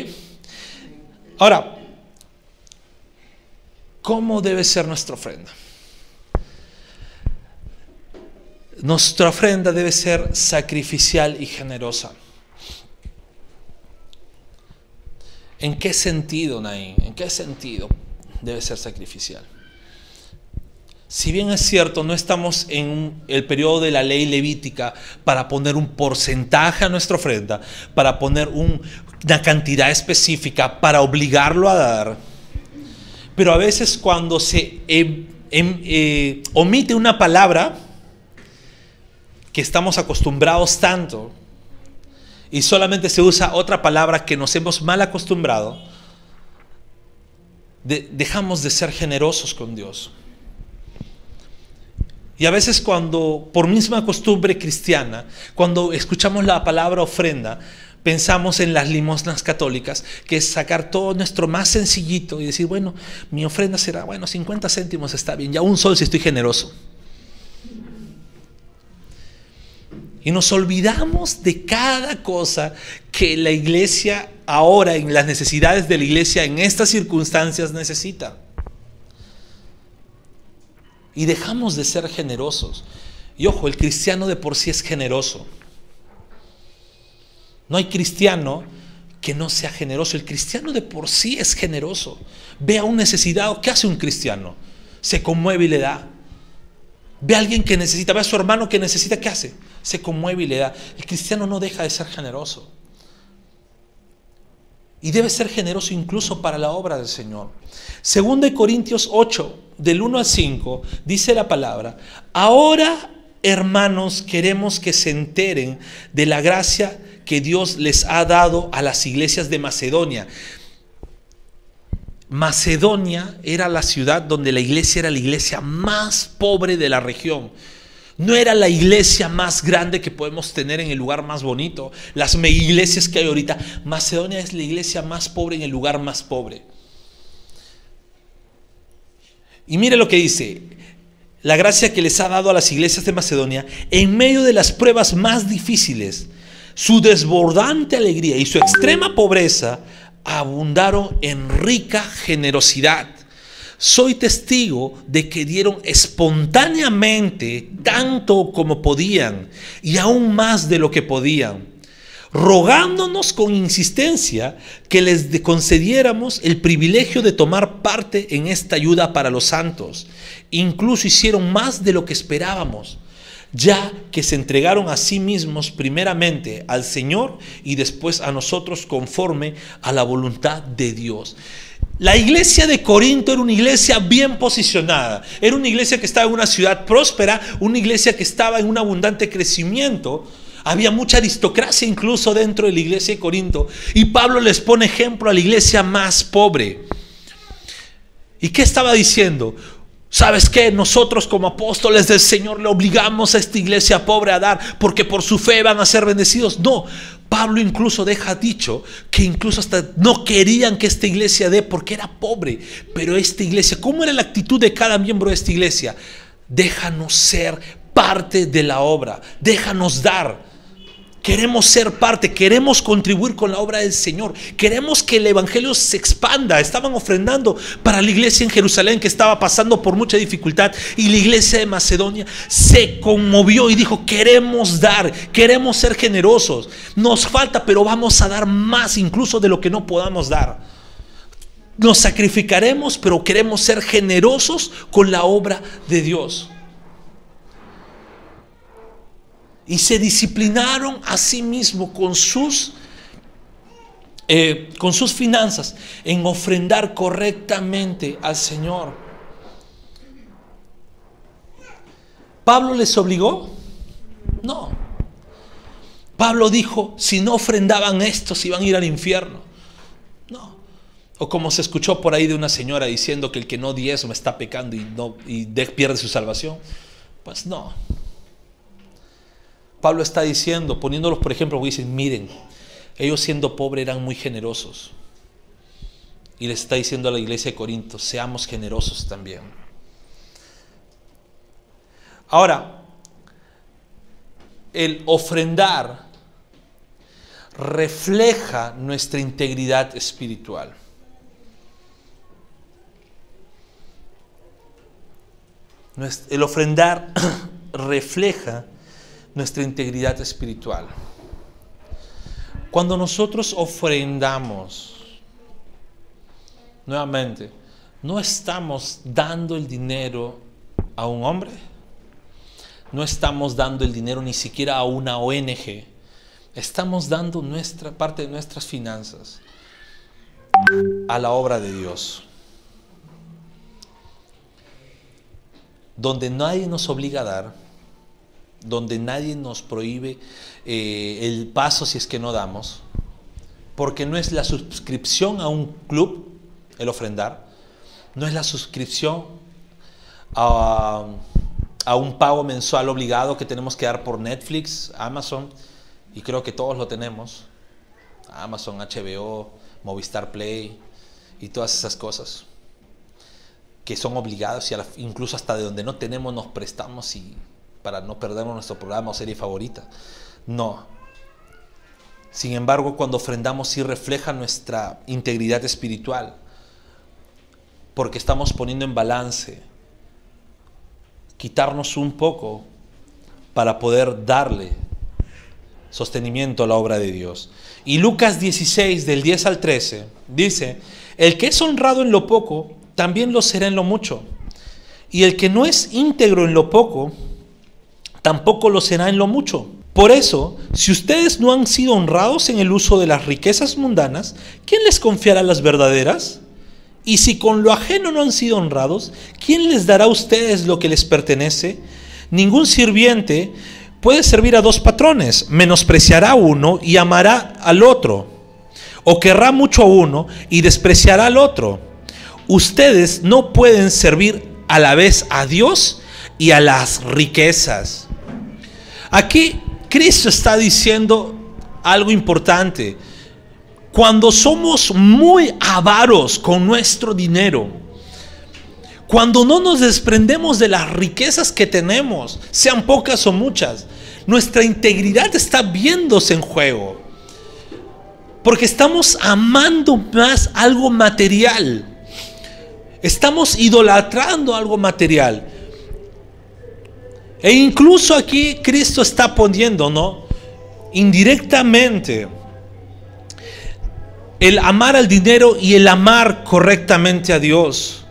Ahora, ¿cómo debe ser nuestra ofrenda? Nuestra ofrenda debe ser sacrificial y generosa. ¿En qué sentido, Naín? ¿En qué sentido debe ser sacrificial? Si bien es cierto, no estamos en el periodo de la ley levítica para poner un porcentaje a nuestra ofrenda, para poner una cantidad específica, para obligarlo a dar, pero a veces cuando se em, em, eh, omite una palabra que estamos acostumbrados tanto, y solamente se usa otra palabra que nos hemos mal acostumbrado, dejamos de ser generosos con Dios. Y a veces cuando, por misma costumbre cristiana, cuando escuchamos la palabra ofrenda, pensamos en las limosnas católicas, que es sacar todo nuestro más sencillito y decir, bueno, mi ofrenda será, bueno, 50 céntimos está bien, ya un sol si estoy generoso. Y nos olvidamos de cada cosa que la iglesia ahora, en las necesidades de la iglesia, en estas circunstancias necesita. Y dejamos de ser generosos. Y ojo, el cristiano de por sí es generoso. No hay cristiano que no sea generoso. El cristiano de por sí es generoso. Ve a un necesitado. ¿Qué hace un cristiano? Se conmueve y le da. Ve a alguien que necesita, ve a su hermano que necesita, ¿qué hace? Se conmueve y le da. El cristiano no deja de ser generoso. Y debe ser generoso incluso para la obra del Señor. Según de Corintios 8, del 1 al 5, dice la palabra, ahora hermanos queremos que se enteren de la gracia que Dios les ha dado a las iglesias de Macedonia. Macedonia era la ciudad donde la iglesia era la iglesia más pobre de la región. No era la iglesia más grande que podemos tener en el lugar más bonito. Las iglesias que hay ahorita. Macedonia es la iglesia más pobre en el lugar más pobre. Y mire lo que dice. La gracia que les ha dado a las iglesias de Macedonia en medio de las pruebas más difíciles. Su desbordante alegría y su extrema pobreza abundaron en rica generosidad. Soy testigo de que dieron espontáneamente tanto como podían y aún más de lo que podían, rogándonos con insistencia que les concediéramos el privilegio de tomar parte en esta ayuda para los santos. Incluso hicieron más de lo que esperábamos ya que se entregaron a sí mismos primeramente al Señor y después a nosotros conforme a la voluntad de Dios. La iglesia de Corinto era una iglesia bien posicionada, era una iglesia que estaba en una ciudad próspera, una iglesia que estaba en un abundante crecimiento. Había mucha aristocracia incluso dentro de la iglesia de Corinto. Y Pablo les pone ejemplo a la iglesia más pobre. ¿Y qué estaba diciendo? ¿Sabes qué? Nosotros como apóstoles del Señor le obligamos a esta iglesia pobre a dar porque por su fe van a ser bendecidos. No, Pablo incluso deja dicho que incluso hasta no querían que esta iglesia dé porque era pobre. Pero esta iglesia, ¿cómo era la actitud de cada miembro de esta iglesia? Déjanos ser parte de la obra, déjanos dar. Queremos ser parte, queremos contribuir con la obra del Señor, queremos que el Evangelio se expanda. Estaban ofrendando para la iglesia en Jerusalén que estaba pasando por mucha dificultad y la iglesia de Macedonia se conmovió y dijo, queremos dar, queremos ser generosos. Nos falta, pero vamos a dar más incluso de lo que no podamos dar. Nos sacrificaremos, pero queremos ser generosos con la obra de Dios. Y se disciplinaron a sí mismos con sus, eh, con sus finanzas en ofrendar correctamente al Señor. ¿Pablo les obligó? No. Pablo dijo, si no ofrendaban esto, se iban a ir al infierno. No. O como se escuchó por ahí de una señora diciendo que el que no diezma está pecando y, no, y pierde su salvación. Pues no. Pablo está diciendo, poniéndolos por ejemplo, dicen, miren, ellos siendo pobres eran muy generosos. Y les está diciendo a la iglesia de Corinto, seamos generosos también. Ahora, el ofrendar refleja nuestra integridad espiritual. El ofrendar [CLEARS THROAT] refleja nuestra integridad espiritual. Cuando nosotros ofrendamos, nuevamente, no estamos dando el dinero a un hombre, no estamos dando el dinero ni siquiera a una ONG, estamos dando nuestra parte de nuestras finanzas a la obra de Dios. Donde nadie nos obliga a dar, donde nadie nos prohíbe eh, el paso si es que no damos, porque no es la suscripción a un club el ofrendar, no es la suscripción a, a un pago mensual obligado que tenemos que dar por Netflix, Amazon, y creo que todos lo tenemos, Amazon, HBO, Movistar Play y todas esas cosas que son obligados y incluso hasta de donde no tenemos nos prestamos y para no perdernos nuestro programa o serie favorita. No. Sin embargo, cuando ofrendamos sí refleja nuestra integridad espiritual, porque estamos poniendo en balance, quitarnos un poco para poder darle sostenimiento a la obra de Dios. Y Lucas 16, del 10 al 13, dice, el que es honrado en lo poco, también lo será en lo mucho. Y el que no es íntegro en lo poco, tampoco lo será en lo mucho. Por eso, si ustedes no han sido honrados en el uso de las riquezas mundanas, ¿quién les confiará las verdaderas? Y si con lo ajeno no han sido honrados, ¿quién les dará a ustedes lo que les pertenece? Ningún sirviente puede servir a dos patrones, menospreciará uno y amará al otro, o querrá mucho a uno y despreciará al otro. Ustedes no pueden servir a la vez a Dios y a las riquezas. Aquí Cristo está diciendo algo importante. Cuando somos muy avaros con nuestro dinero, cuando no nos desprendemos de las riquezas que tenemos, sean pocas o muchas, nuestra integridad está viéndose en juego. Porque estamos amando más algo material. Estamos idolatrando algo material. E incluso aquí Cristo está poniendo, ¿no? Indirectamente el amar al dinero y el amar correctamente a Dios.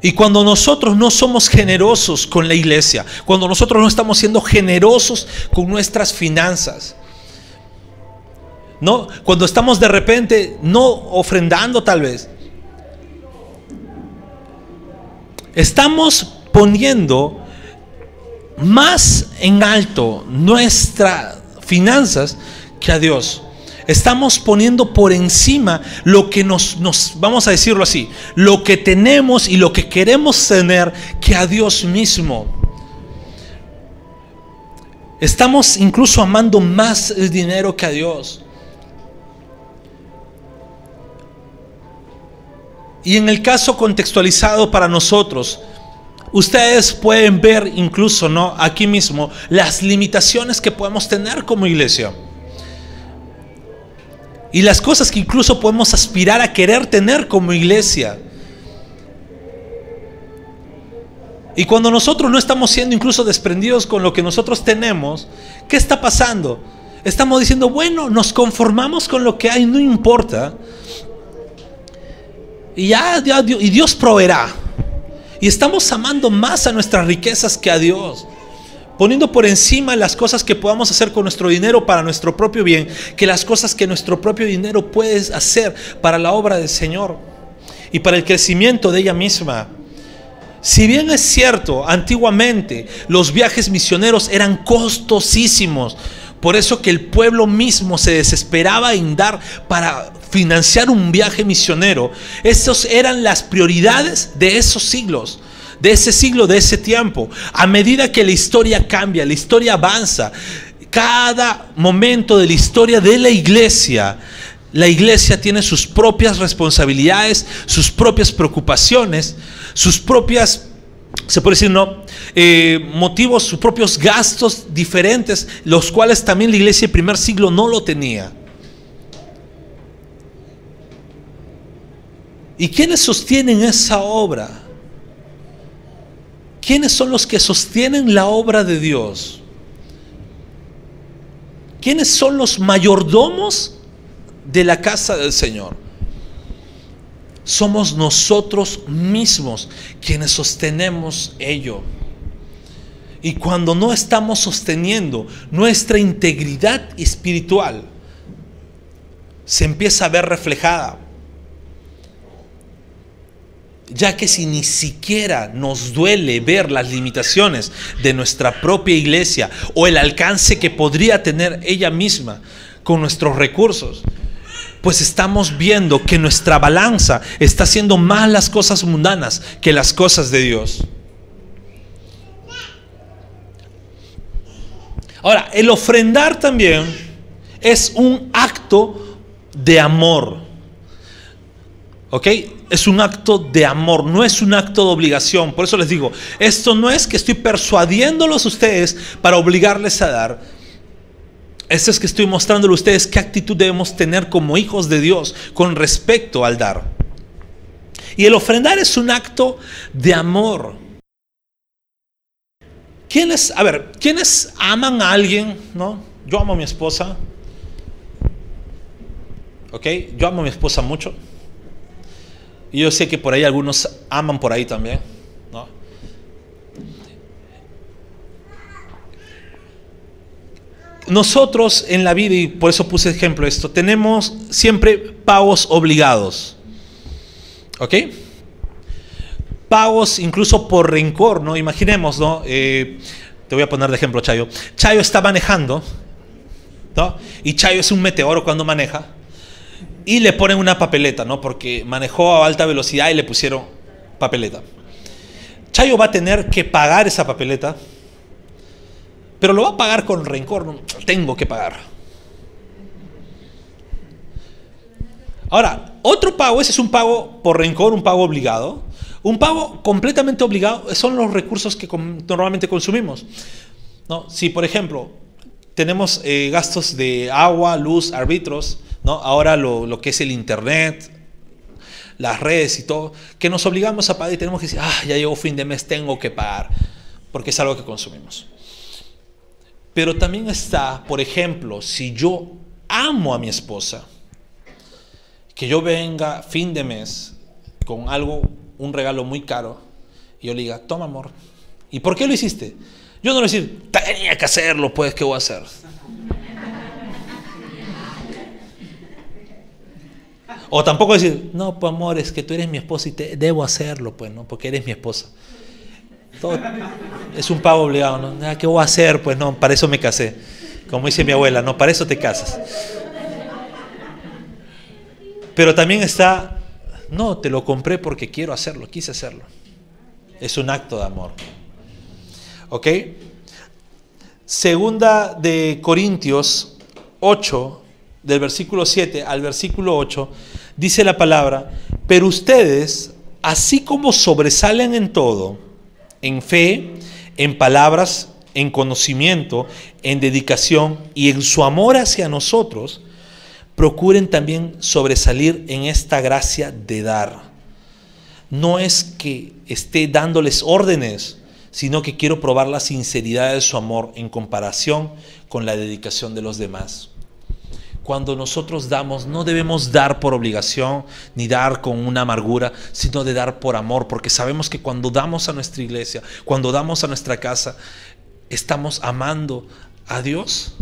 Y cuando nosotros no somos generosos con la iglesia, cuando nosotros no estamos siendo generosos con nuestras finanzas, ¿no? Cuando estamos de repente no ofrendando tal vez, estamos poniendo más en alto nuestras finanzas que a Dios. Estamos poniendo por encima lo que nos, nos, vamos a decirlo así, lo que tenemos y lo que queremos tener que a Dios mismo. Estamos incluso amando más el dinero que a Dios. Y en el caso contextualizado para nosotros, ustedes pueden ver incluso, ¿no? Aquí mismo, las limitaciones que podemos tener como iglesia. Y las cosas que incluso podemos aspirar a querer tener como iglesia. Y cuando nosotros no estamos siendo incluso desprendidos con lo que nosotros tenemos, ¿qué está pasando? Estamos diciendo, bueno, nos conformamos con lo que hay, no importa. Y ya, y Dios proveerá. Y estamos amando más a nuestras riquezas que a Dios. Poniendo por encima las cosas que podamos hacer con nuestro dinero para nuestro propio bien, que las cosas que nuestro propio dinero puede hacer para la obra del Señor y para el crecimiento de ella misma. Si bien es cierto, antiguamente los viajes misioneros eran costosísimos, por eso que el pueblo mismo se desesperaba en dar para financiar un viaje misionero. Esas eran las prioridades de esos siglos, de ese siglo, de ese tiempo. A medida que la historia cambia, la historia avanza, cada momento de la historia de la iglesia, la iglesia tiene sus propias responsabilidades, sus propias preocupaciones, sus propias, se puede decir, no, eh, motivos, sus propios gastos diferentes, los cuales también la iglesia del primer siglo no lo tenía. ¿Y quiénes sostienen esa obra? ¿Quiénes son los que sostienen la obra de Dios? ¿Quiénes son los mayordomos de la casa del Señor? Somos nosotros mismos quienes sostenemos ello. Y cuando no estamos sosteniendo nuestra integridad espiritual, se empieza a ver reflejada ya que si ni siquiera nos duele ver las limitaciones de nuestra propia iglesia o el alcance que podría tener ella misma con nuestros recursos, pues estamos viendo que nuestra balanza está haciendo más las cosas mundanas que las cosas de Dios. Ahora, el ofrendar también es un acto de amor. ¿Ok? es un acto de amor, no es un acto de obligación. Por eso les digo, esto no es que estoy persuadiéndolos a ustedes para obligarles a dar. Esto es que estoy mostrándole a ustedes qué actitud debemos tener como hijos de Dios con respecto al dar. Y el ofrendar es un acto de amor. ¿Quiénes, a ver, quiénes aman a alguien? ¿No? Yo amo a mi esposa. ¿Ok? Yo amo a mi esposa mucho. Y yo sé que por ahí algunos aman por ahí también. Nosotros en la vida, y por eso puse ejemplo esto, tenemos siempre pagos obligados. ¿Ok? Pagos incluso por rencor, ¿no? Imaginemos, ¿no? Eh, te voy a poner de ejemplo, Chayo. Chayo está manejando, ¿no? Y Chayo es un meteoro cuando maneja y le ponen una papeleta, ¿no? Porque manejó a alta velocidad y le pusieron papeleta. Chayo va a tener que pagar esa papeleta, pero lo va a pagar con rencor, ¿no? tengo que pagar. Ahora, otro pago, ese es un pago por rencor, un pago obligado. Un pago completamente obligado son los recursos que normalmente consumimos. ¿no? Si, por ejemplo, tenemos eh, gastos de agua, luz, árbitros, Ahora lo, que es el Internet, las redes y todo, que nos obligamos a pagar y tenemos que decir, ah, ya llegó fin de mes, tengo que pagar, porque es algo que consumimos. Pero también está, por ejemplo, si yo amo a mi esposa, que yo venga fin de mes con algo, un regalo muy caro, y yo le diga, toma amor. ¿Y por qué lo hiciste? Yo no le voy tenía que hacerlo, pues, ¿qué voy a hacer? O tampoco decir, no, pues amor, es que tú eres mi esposa y te, debo hacerlo, pues, ¿no? Porque eres mi esposa. es un pago obligado, ¿no? Ah, ¿Qué voy a hacer? Pues no, para eso me casé. Como dice mi abuela, no, para eso te casas. Pero también está, no, te lo compré porque quiero hacerlo, quise hacerlo. Es un acto de amor. ¿Ok? Segunda de Corintios 8, del versículo 7 al versículo 8, dice la palabra, pero ustedes, así como sobresalen en todo, en fe, en palabras, en conocimiento, en dedicación y en su amor hacia nosotros, procuren también sobresalir en esta gracia de dar. No es que esté dándoles órdenes, sino que quiero probar la sinceridad de su amor en comparación con la dedicación de los demás cuando nosotros damos, no debemos dar por obligación ni dar con una amargura, sino de dar por amor, porque sabemos que cuando damos a nuestra iglesia, cuando damos a nuestra casa, estamos amando a Dios,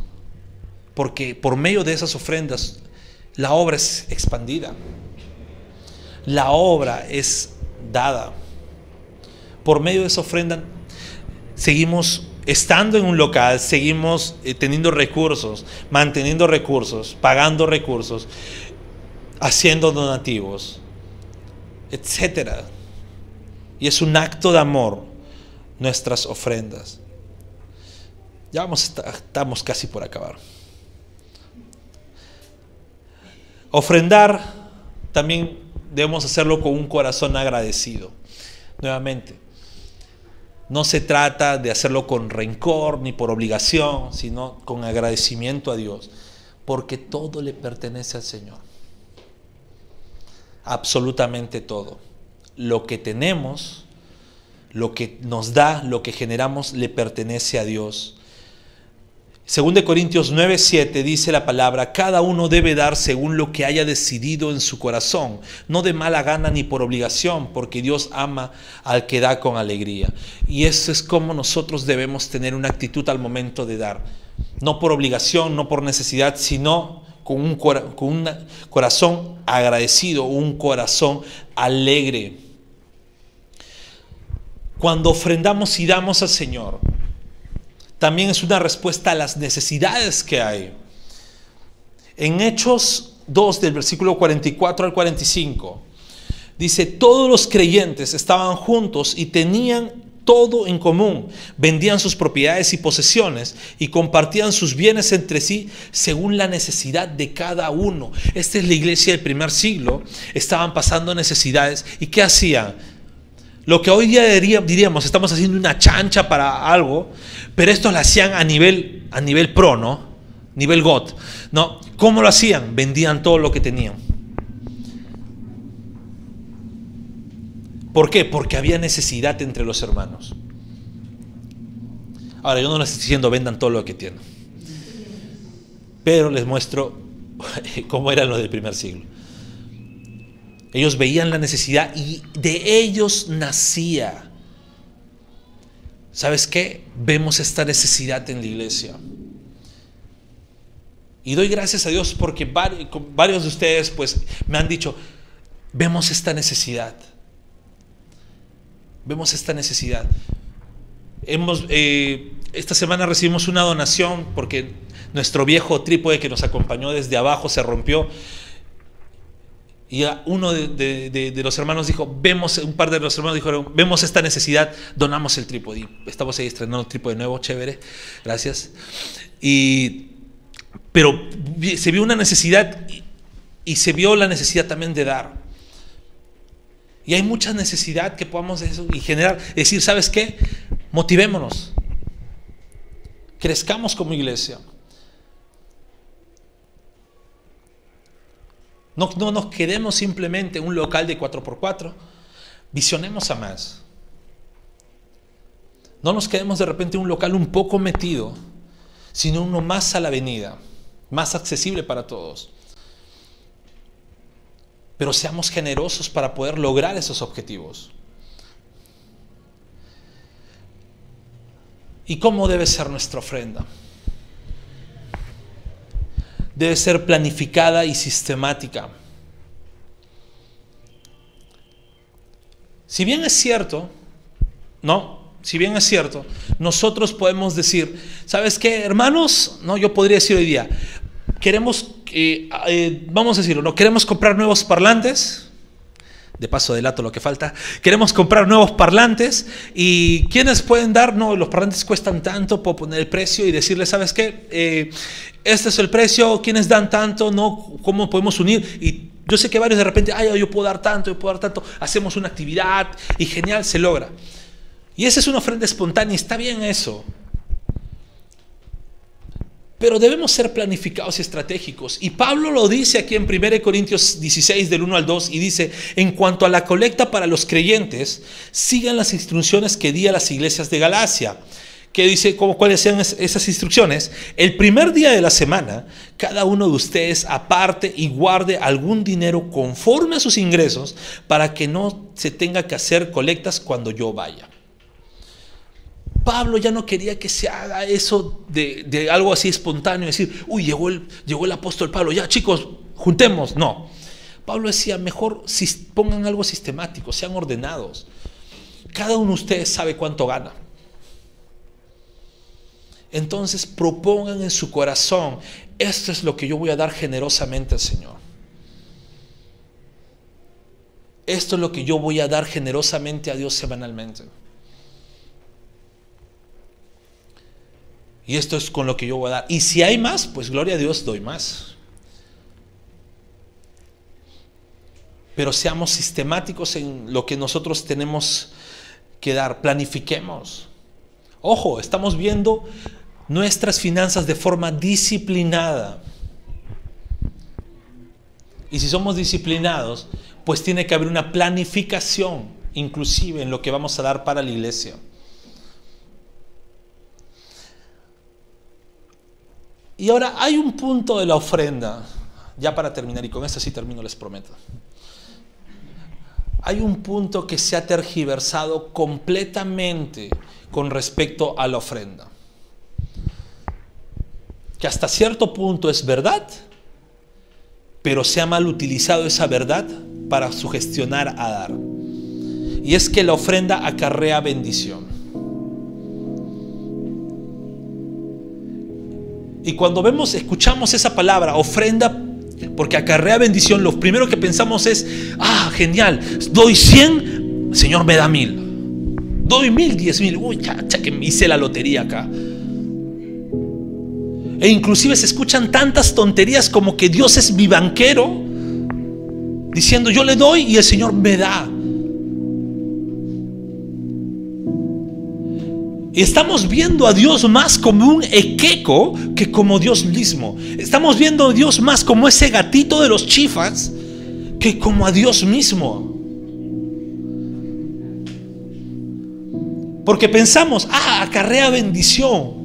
porque por medio de esas ofrendas la obra es expandida, la obra es dada. Por medio de esa ofrenda seguimos estando en un local, seguimos eh, teniendo recursos, manteniendo recursos, pagando recursos, haciendo donativos, etcétera. Y es un acto de amor nuestras ofrendas. Ya vamos, estamos casi por acabar. Ofrendar también debemos hacerlo con un corazón agradecido. Nuevamente, no se trata de hacerlo con rencor ni por obligación, sino con agradecimiento a Dios, porque todo le pertenece al Señor. Absolutamente todo. Lo que tenemos, lo que nos da, lo que generamos, le pertenece a Dios. Según de Corintios 9:7 dice la palabra, cada uno debe dar según lo que haya decidido en su corazón, no de mala gana ni por obligación, porque Dios ama al que da con alegría. Y eso es como nosotros debemos tener una actitud al momento de dar, no por obligación, no por necesidad, sino con un, con un corazón agradecido, un corazón alegre. Cuando ofrendamos y damos al Señor, también es una respuesta a las necesidades que hay. En Hechos 2 del versículo 44 al 45 dice, todos los creyentes estaban juntos y tenían todo en común, vendían sus propiedades y posesiones y compartían sus bienes entre sí según la necesidad de cada uno. Esta es la iglesia del primer siglo, estaban pasando necesidades y ¿qué hacían? Lo que hoy día diríamos, estamos haciendo una chancha para algo, pero esto lo hacían a nivel, a nivel pro, ¿no? Nivel God. ¿No? ¿Cómo lo hacían? Vendían todo lo que tenían. ¿Por qué? Porque había necesidad entre los hermanos. Ahora, yo no les estoy diciendo vendan todo lo que tienen. Pero les muestro [LAUGHS] cómo eran los del primer siglo. Ellos veían la necesidad y de ellos nacía. ¿Sabes qué? Vemos esta necesidad en la iglesia. Y doy gracias a Dios porque varios de ustedes pues me han dicho, vemos esta necesidad. Vemos esta necesidad. Hemos, eh, esta semana recibimos una donación porque nuestro viejo trípode que nos acompañó desde abajo se rompió y uno de, los hermanos dijo, vemos, un par de los hermanos dijeron, vemos esta necesidad, donamos el trípode. Y estamos ahí estrenando un trípode nuevo, chévere, gracias. Y, pero se vio una necesidad y, se vio la necesidad también de dar. Y hay mucha necesidad que podamos eso y generar, decir, ¿sabes qué? Motivémonos. Crezcamos como iglesia. No, no nos quedemos simplemente en un local de 4x4. Visionemos a más. No nos quedemos de repente en un local un poco metido, sino uno más a la avenida, más accesible para todos. Pero seamos generosos para poder lograr esos objetivos. ¿Y cómo debe ser nuestra ofrenda? Debe ser planificada y sistemática. Si bien es cierto, ¿no? Si bien es cierto, nosotros podemos decir, ¿sabes qué, hermanos? No, yo podría decir hoy día, queremos, eh, eh, vamos a decirlo, ¿no? Queremos comprar nuevos parlantes, de paso delato lo que falta. Queremos comprar nuevos parlantes y ¿quiénes pueden dar? No, los parlantes cuestan tanto, puedo poner el precio y decirles, ¿sabes qué? Eh, este es el precio, ¿quiénes dan tanto? No, ¿cómo podemos unir? Y yo sé que varios de repente, ay, yo puedo dar tanto, yo puedo dar tanto, hacemos una actividad y genial, se logra. Y esa es una ofrenda espontánea, está bien eso. Pero debemos ser planificados y estratégicos. Y Pablo lo dice aquí en 1 Corintios 16 del 1 al 2 y dice, en cuanto a la colecta para los creyentes, sigan las instrucciones que di a las iglesias de Galacia. Que dice cuáles sean esas instrucciones. El primer día de la semana, cada uno de ustedes aparte y guarde algún dinero conforme a sus ingresos para que no se tenga que hacer colectas cuando yo vaya. Pablo ya no quería que se haga eso de, algo así espontáneo, decir, uy, llegó el, llegó el apóstol Pablo, ya chicos, juntemos. No. Pablo decía, mejor pongan algo sistemático, sean ordenados. Cada uno de ustedes sabe cuánto gana. Entonces propongan en su corazón, esto es lo que yo voy a dar generosamente al Señor. Esto es lo que yo voy a dar generosamente a Dios semanalmente. Y esto es con lo que yo voy a dar. Y si hay más, pues gloria a Dios, doy más. Pero seamos sistemáticos en lo que nosotros tenemos que dar. Planifiquemos. Ojo, estamos viendo nuestras finanzas de forma disciplinada. Y si somos disciplinados, pues tiene que haber una planificación, inclusive en lo que vamos a dar para la iglesia. Y ahora hay un punto de la ofrenda, ya para terminar, y con esto sí termino, les prometo. Hay un punto que se ha tergiversado completamente con respecto a la ofrenda. Que hasta cierto punto es verdad, pero se ha mal utilizado esa verdad para sugestionar a dar. Y es que la ofrenda acarrea bendición. Y cuando vemos, escuchamos esa palabra, ofrenda, porque acarrea bendición, lo primero que pensamos es, ah, genial, doy 100, Señor me da mil. Doy mil, diez mil, uy, chacha, que me hice la lotería acá. E inclusive se escuchan tantas tonterías como que Dios es mi banquero, diciendo yo le doy y el Señor me da. Estamos viendo a Dios más como un equeco que como Dios mismo. Estamos viendo a Dios más como ese gatito de los chifas que como a Dios mismo. Porque pensamos, ah, acarrea bendición.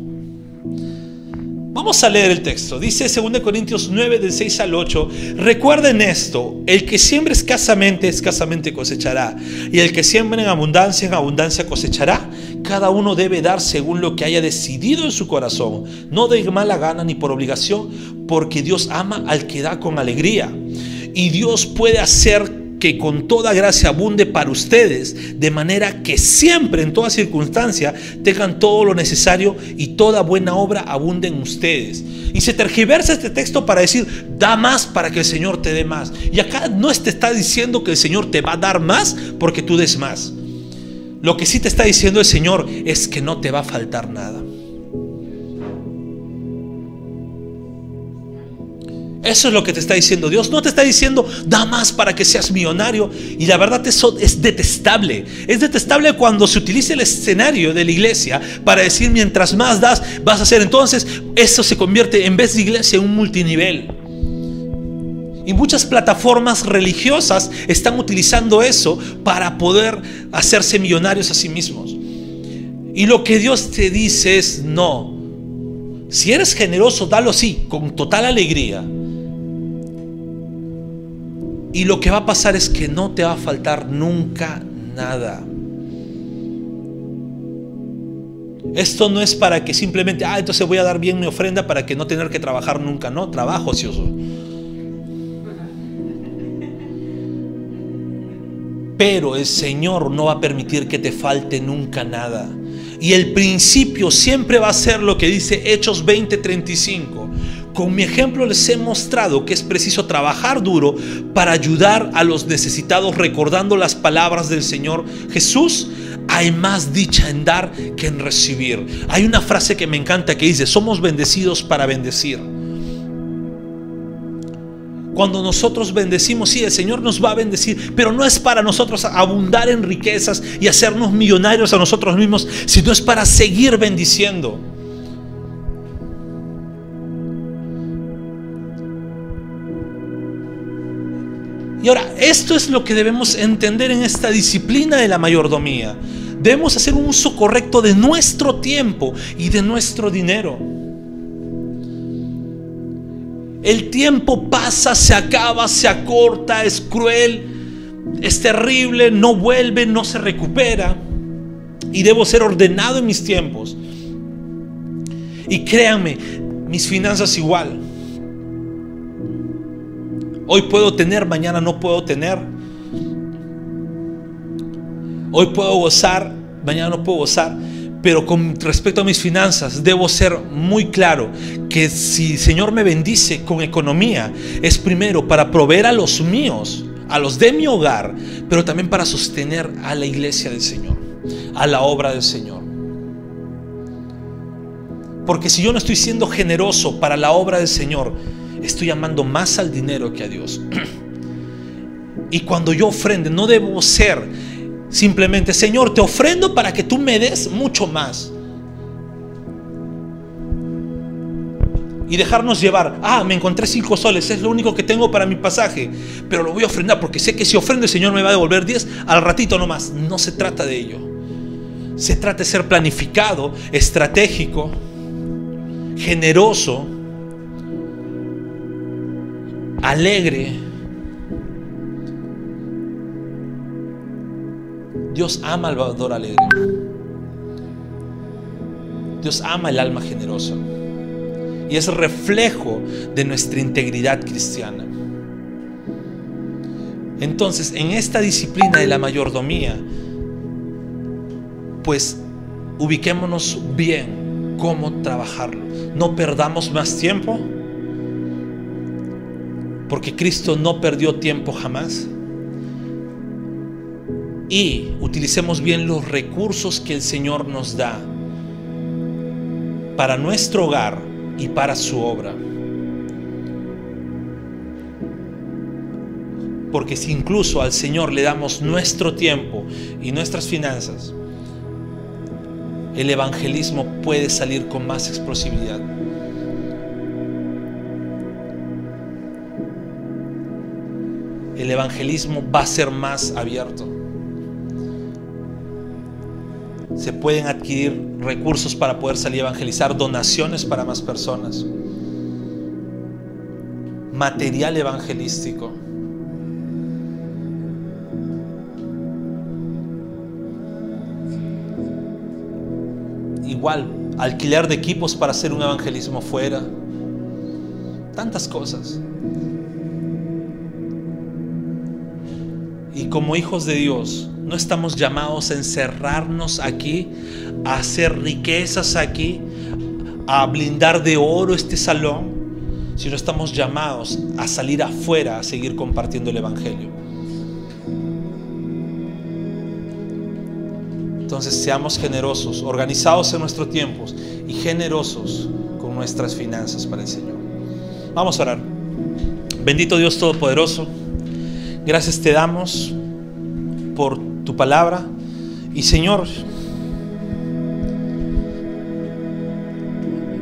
Vamos a leer el texto. Dice 2 Corintios 9 del 6 al 8. Recuerden esto, el que siembra escasamente, escasamente cosechará. Y el que siembra en abundancia, en abundancia cosechará. Cada uno debe dar según lo que haya decidido en su corazón, no de mala gana ni por obligación, porque Dios ama al que da con alegría. Y Dios puede hacer que con toda gracia abunde para ustedes, de manera que siempre, en toda circunstancia, tengan todo lo necesario y toda buena obra abunde en ustedes. Y se tergiversa este texto para decir, da más para que el Señor te dé más. Y acá no te está diciendo que el Señor te va a dar más porque tú des más. Lo que sí te está diciendo el Señor es que no te va a faltar nada. Eso es lo que te está diciendo Dios. No te está diciendo, da más para que seas millonario. Y la verdad eso es detestable. Es detestable cuando se utiliza el escenario de la iglesia para decir, mientras más das, vas a hacer. Entonces, eso se convierte en vez de iglesia en un multinivel. Y muchas plataformas religiosas están utilizando eso para poder hacerse millonarios a sí mismos. Y lo que Dios te dice es no. Si eres generoso, dalo así, con total alegría. Y lo que va a pasar es que no te va a faltar nunca nada. Esto no es para que simplemente, ah, entonces voy a dar bien mi ofrenda para que no tener que trabajar nunca. No, trabajo ocioso. Pero el Señor no va a permitir que te falte nunca nada. Y el principio siempre va a ser lo que dice Hechos 20:35. Con mi ejemplo les he mostrado que es preciso trabajar duro para ayudar a los necesitados recordando las palabras del Señor Jesús. Hay más dicha en dar que en recibir. Hay una frase que me encanta que dice, somos bendecidos para bendecir. Cuando nosotros bendecimos, sí, el Señor nos va a bendecir, pero no es para nosotros abundar en riquezas y hacernos millonarios a nosotros mismos, sino es para seguir bendiciendo. Y ahora, esto es lo que debemos entender en esta disciplina de la mayordomía. Debemos hacer un uso correcto de nuestro tiempo y de nuestro dinero. El tiempo pasa, se acaba, se acorta, es cruel, es terrible, no vuelve, no se recupera. Y debo ser ordenado en mis tiempos. Y créanme, mis finanzas igual. Hoy puedo tener, mañana no puedo tener. Hoy puedo gozar, mañana no puedo gozar. Pero con respecto a mis finanzas, debo ser muy claro que si el Señor me bendice con economía, es primero para proveer a los míos, a los de mi hogar, pero también para sostener a la iglesia del Señor, a la obra del Señor. Porque si yo no estoy siendo generoso para la obra del Señor, estoy amando más al dinero que a Dios. [CLEARS THROAT] Y cuando yo ofrende, no debo ser simplemente, Señor, te ofrendo para que tú me des mucho más. Y dejarnos llevar, ah, me encontré cinco soles, es lo único que tengo para mi pasaje, pero lo voy a ofrendar porque sé que si ofrendo el Señor me va a devolver 10 al ratito nomás. No se trata de ello. Se trata de ser planificado, estratégico, generoso alegre. Dios ama al dador alegre. Dios ama el alma generosa. Y es reflejo de nuestra integridad cristiana. Entonces, en esta disciplina de la mayordomía, pues ubiquémonos bien cómo trabajarlo. No perdamos más tiempo porque Cristo no perdió tiempo jamás. Y utilicemos bien los recursos que el Señor nos da para nuestro hogar y para su obra. Porque si incluso al Señor le damos nuestro tiempo y nuestras finanzas, el evangelismo puede salir con más explosividad. el evangelismo va a ser más abierto. Se pueden adquirir recursos para poder salir a evangelizar, donaciones para más personas, material evangelístico. Igual, alquiler de equipos para hacer un evangelismo fuera. Tantas cosas. Y como hijos de Dios, no estamos llamados a encerrarnos aquí, a hacer riquezas aquí, a blindar de oro este salón, sino estamos llamados a salir afuera a seguir compartiendo el Evangelio. Entonces seamos generosos, organizados en nuestros tiempos y generosos con nuestras finanzas para el Señor. Vamos a orar. Bendito Dios Todopoderoso. Gracias te damos por tu palabra. Y Señor,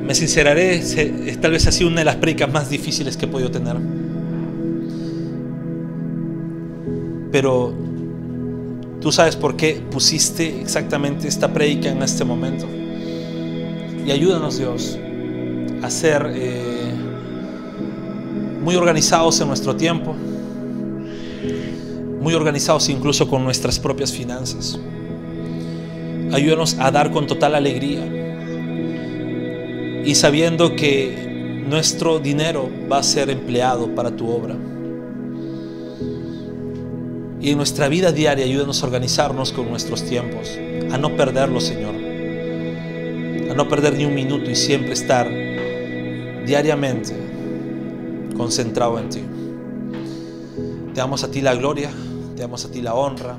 me sinceraré, tal vez ha sido una de las predicas más difíciles que he podido tener. pero tú sabes por qué pusiste exactamente esta predica en este momento. Y ayúdanos Dios a ser eh, muy organizados en nuestro tiempo, muy organizados incluso con nuestras propias finanzas. Ayúdanos a dar con total alegría y sabiendo que nuestro dinero va a ser empleado para tu obra. Y en nuestra vida diaria ayúdanos a organizarnos con nuestros tiempos, a no perderlo, Señor, a no perder ni un minuto y siempre estar diariamente concentrado en ti. Te damos a ti la gloria, te damos a ti la honra.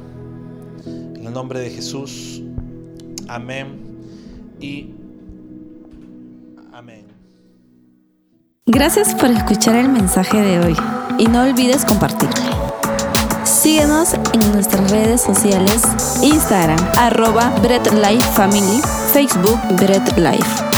En el nombre de Jesús. Amén. Y amén. Gracias por escuchar el mensaje de hoy y no olvides compartirlo. Síguenos en nuestras redes sociales, Instagram, arroba Bread Life Family, Facebook Bread Life.